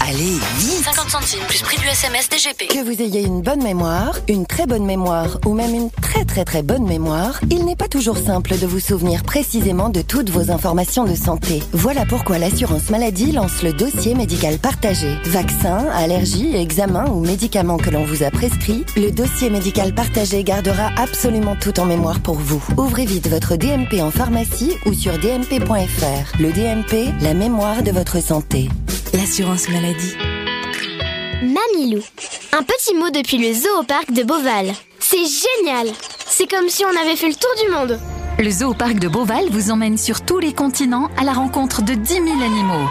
Allez, vite 50 centimes plus prix du SMS DGP. Que vous ayez une bonne mémoire, une très bonne mémoire ou même une très très très bonne mémoire, il n'est pas toujours simple de vous souvenir précisément de toutes vos informations de santé. Voilà pourquoi l'assurance maladie lance le dossier médical partagé. Vaccins, allergies, examens ou médicaments que l'on vous a prescrits, le dossier médical partagé gardera absolument tout en mémoire pour vous. Ouvrez vite votre DMP en pharmacie ou sur dmp.fr. Le DMP, la mémoire de votre santé. L'assurance maladie. Mamilou. Un petit mot depuis le zoo au parc de Beauval. C'est génial C'est comme si on avait fait le tour du monde Le zoo au parc de Beauval vous emmène sur tous les continents à la rencontre de 10 000 animaux.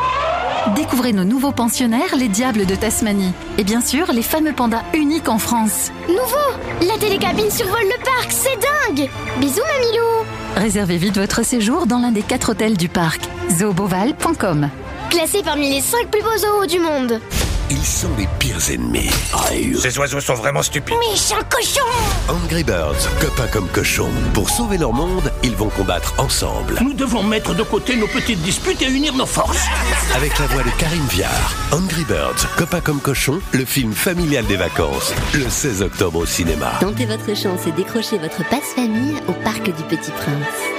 Découvrez nos nouveaux pensionnaires, les diables de Tasmanie. Et bien sûr, les fameux pandas uniques en France. Nouveau La télécabine survole le parc, c'est dingue Bisous Mamilou Réservez vite votre séjour dans l'un des quatre hôtels du parc. zooboval.com Classé parmi les 5 plus beaux zoos du monde Ils sont les pires ennemis. Ces oiseaux sont vraiment stupides. Méchant cochon Angry Birds, copains comme cochons. Pour sauver leur monde, ils vont combattre ensemble. Nous devons mettre de côté nos petites disputes et unir nos forces. Avec la voix de Karine Viard. Angry Birds, copains comme cochons, le film familial des vacances. Le 16 octobre au cinéma. Tentez votre chance et décrochez votre passe-famille au Parc du Petit Prince.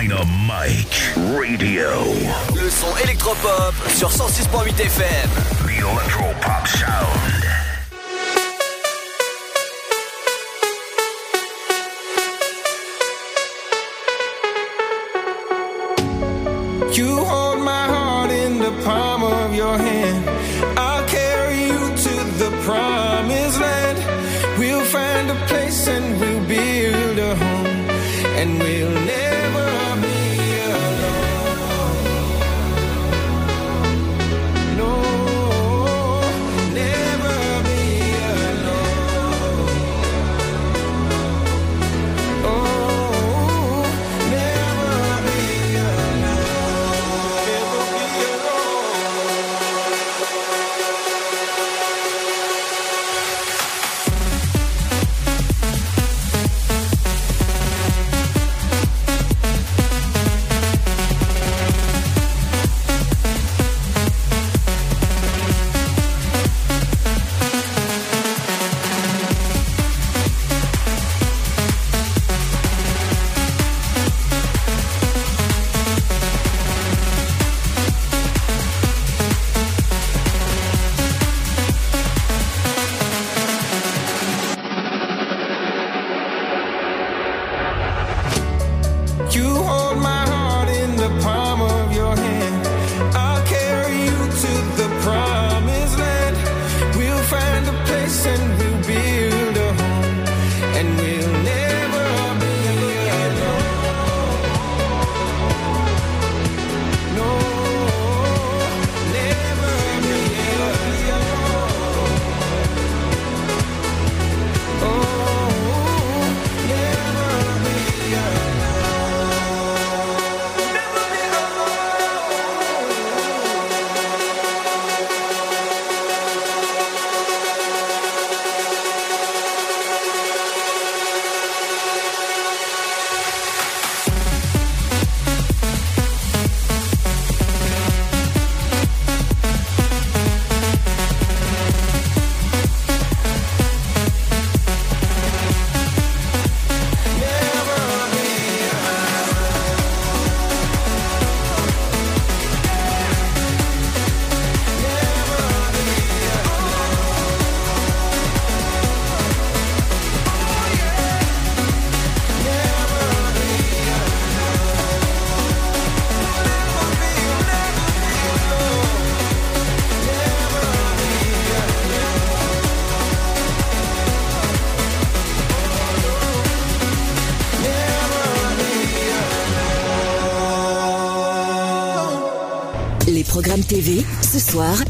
Dynamite Radio. Le son électropop sur 106.8 FM. The Electropop Sound. You hold my heart in the palm of your hand. I'll carry you to the promised land. We'll find a place and we'll build a home. And we'll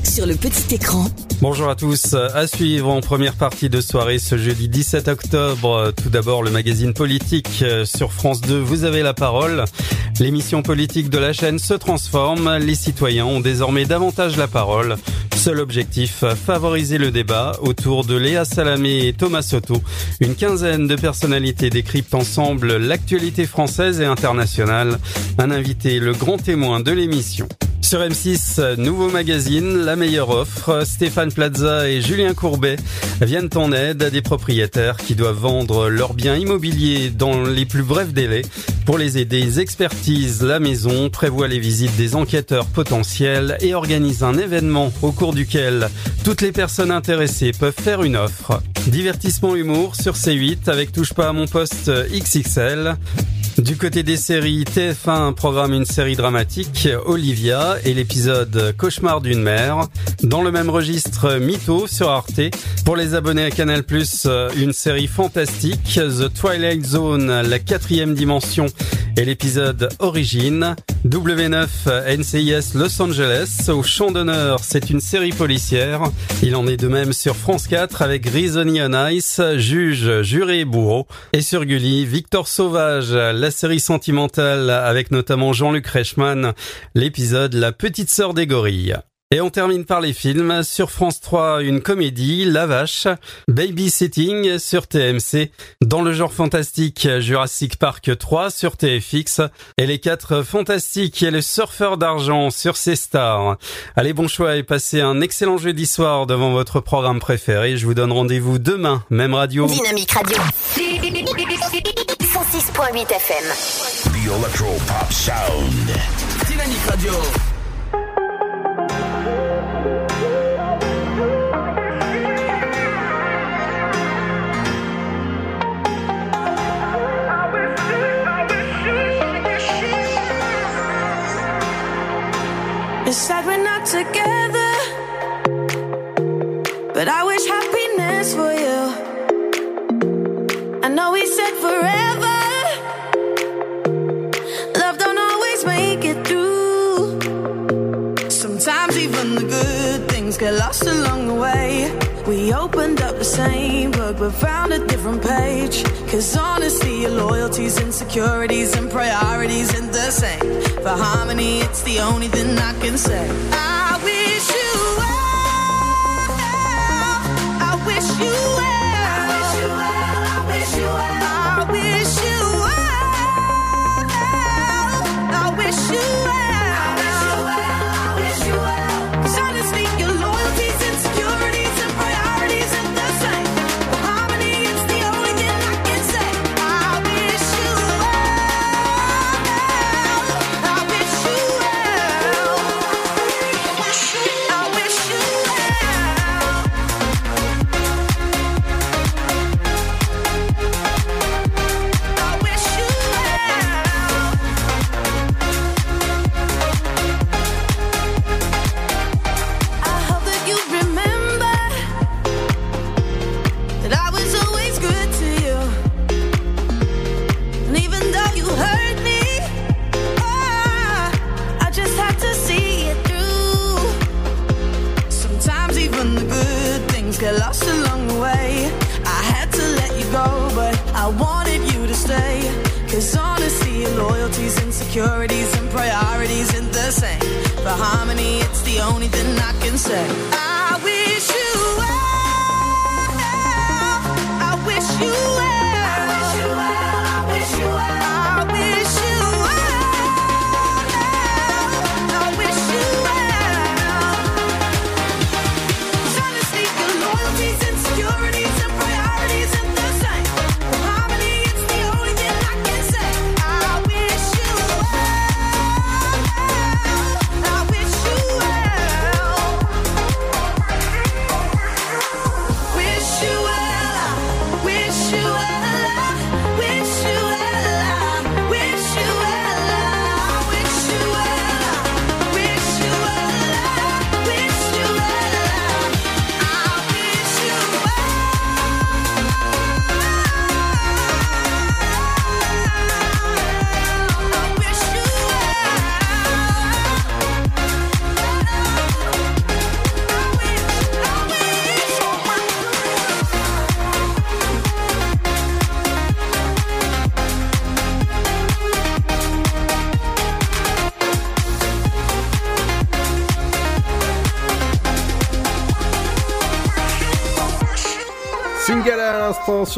sur le petit écran. Bonjour à tous. À suivre en première partie de soirée ce jeudi 17 octobre. Tout d'abord, le magazine politique sur France 2. Vous avez la parole. L'émission politique de la chaîne se transforme. Les citoyens ont désormais davantage la parole. Seul objectif, favoriser le débat autour de Léa Salamé et Thomas Soto. Une quinzaine de personnalités décryptent ensemble l'actualité française et internationale. Un invité, le grand témoin de l'émission. Sur M6, nouveau magazine, la meilleure offre. Stéphane Plaza et Julien Courbet viennent en aide à des propriétaires qui doivent vendre leurs biens immobiliers dans les plus brefs délais. Pour les aider, ils expertisent la maison, prévoient les visites des enquêteurs potentiels et organisent un événement au cours duquel toutes les personnes intéressées peuvent faire une offre. Divertissement humour sur C8 avec Touche pas à mon poste XXL. Du côté des séries, TF1 programme une série dramatique, Olivia, et l'épisode Cauchemar d'une mère. Dans le même registre, Mytho sur Arte. Pour les abonnés à Canal+, une série fantastique, The Twilight Zone, la quatrième dimension, et l'épisode Origine. W9 NCIS Los Angeles, au champ d'honneur, c'est une série policière. Il en est de même sur France 4 avec Risoni on Ice, juge, juré et bourreau. Et sur Gulli, Victor Sauvage, la série sentimentale avec notamment Jean-Luc Reichmann, l'épisode La petite sœur des gorilles. Et on termine par les films. Sur France 3, une comédie, La Vache, Babysitting sur TMC, dans le genre fantastique, Jurassic Park 3 sur TFX, et les 4 fantastiques et le surfeur d'argent sur C-Star. Allez, bon choix et passez un excellent jeudi soir devant votre programme préféré. Je vous donne rendez-vous demain, même radio. Dynamique Radio. 106.8 FM. The Electro Pop Sound. Dynamique Radio. It's sad we're not together, but I wish happiness for you. I know we said forever. Love don't always make it through. Sometimes even the good things get lost along the way. We opened up the same book but found a different page. Cause honesty, your loyalties, insecurities, and priorities ain't the same. For harmony, it's the only thing I can say. I wish you well. I wish you well. I wish you well. I wish you well. I wish you well. I wish you well.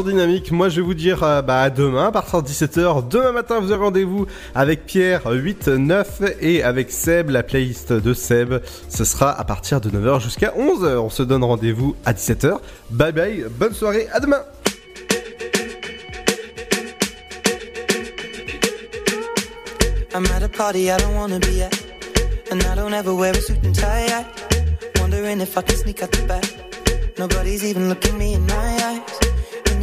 Dynamique. Moi, je vais vous dire euh, bah, à demain, à partir de 17h. Demain matin, vous aurez rendez-vous avec Pierre 8, 9 et avec Seb, la playlist de Seb. Ce sera à partir de 9h jusqu'à 11h. On se donne rendez-vous à 17h. Bye bye, bonne soirée, à demain. And I don't ever wear a suit and tie sneak the back. Nobody's even looking me in my eyes.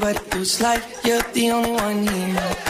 But it feels like you're the only one here.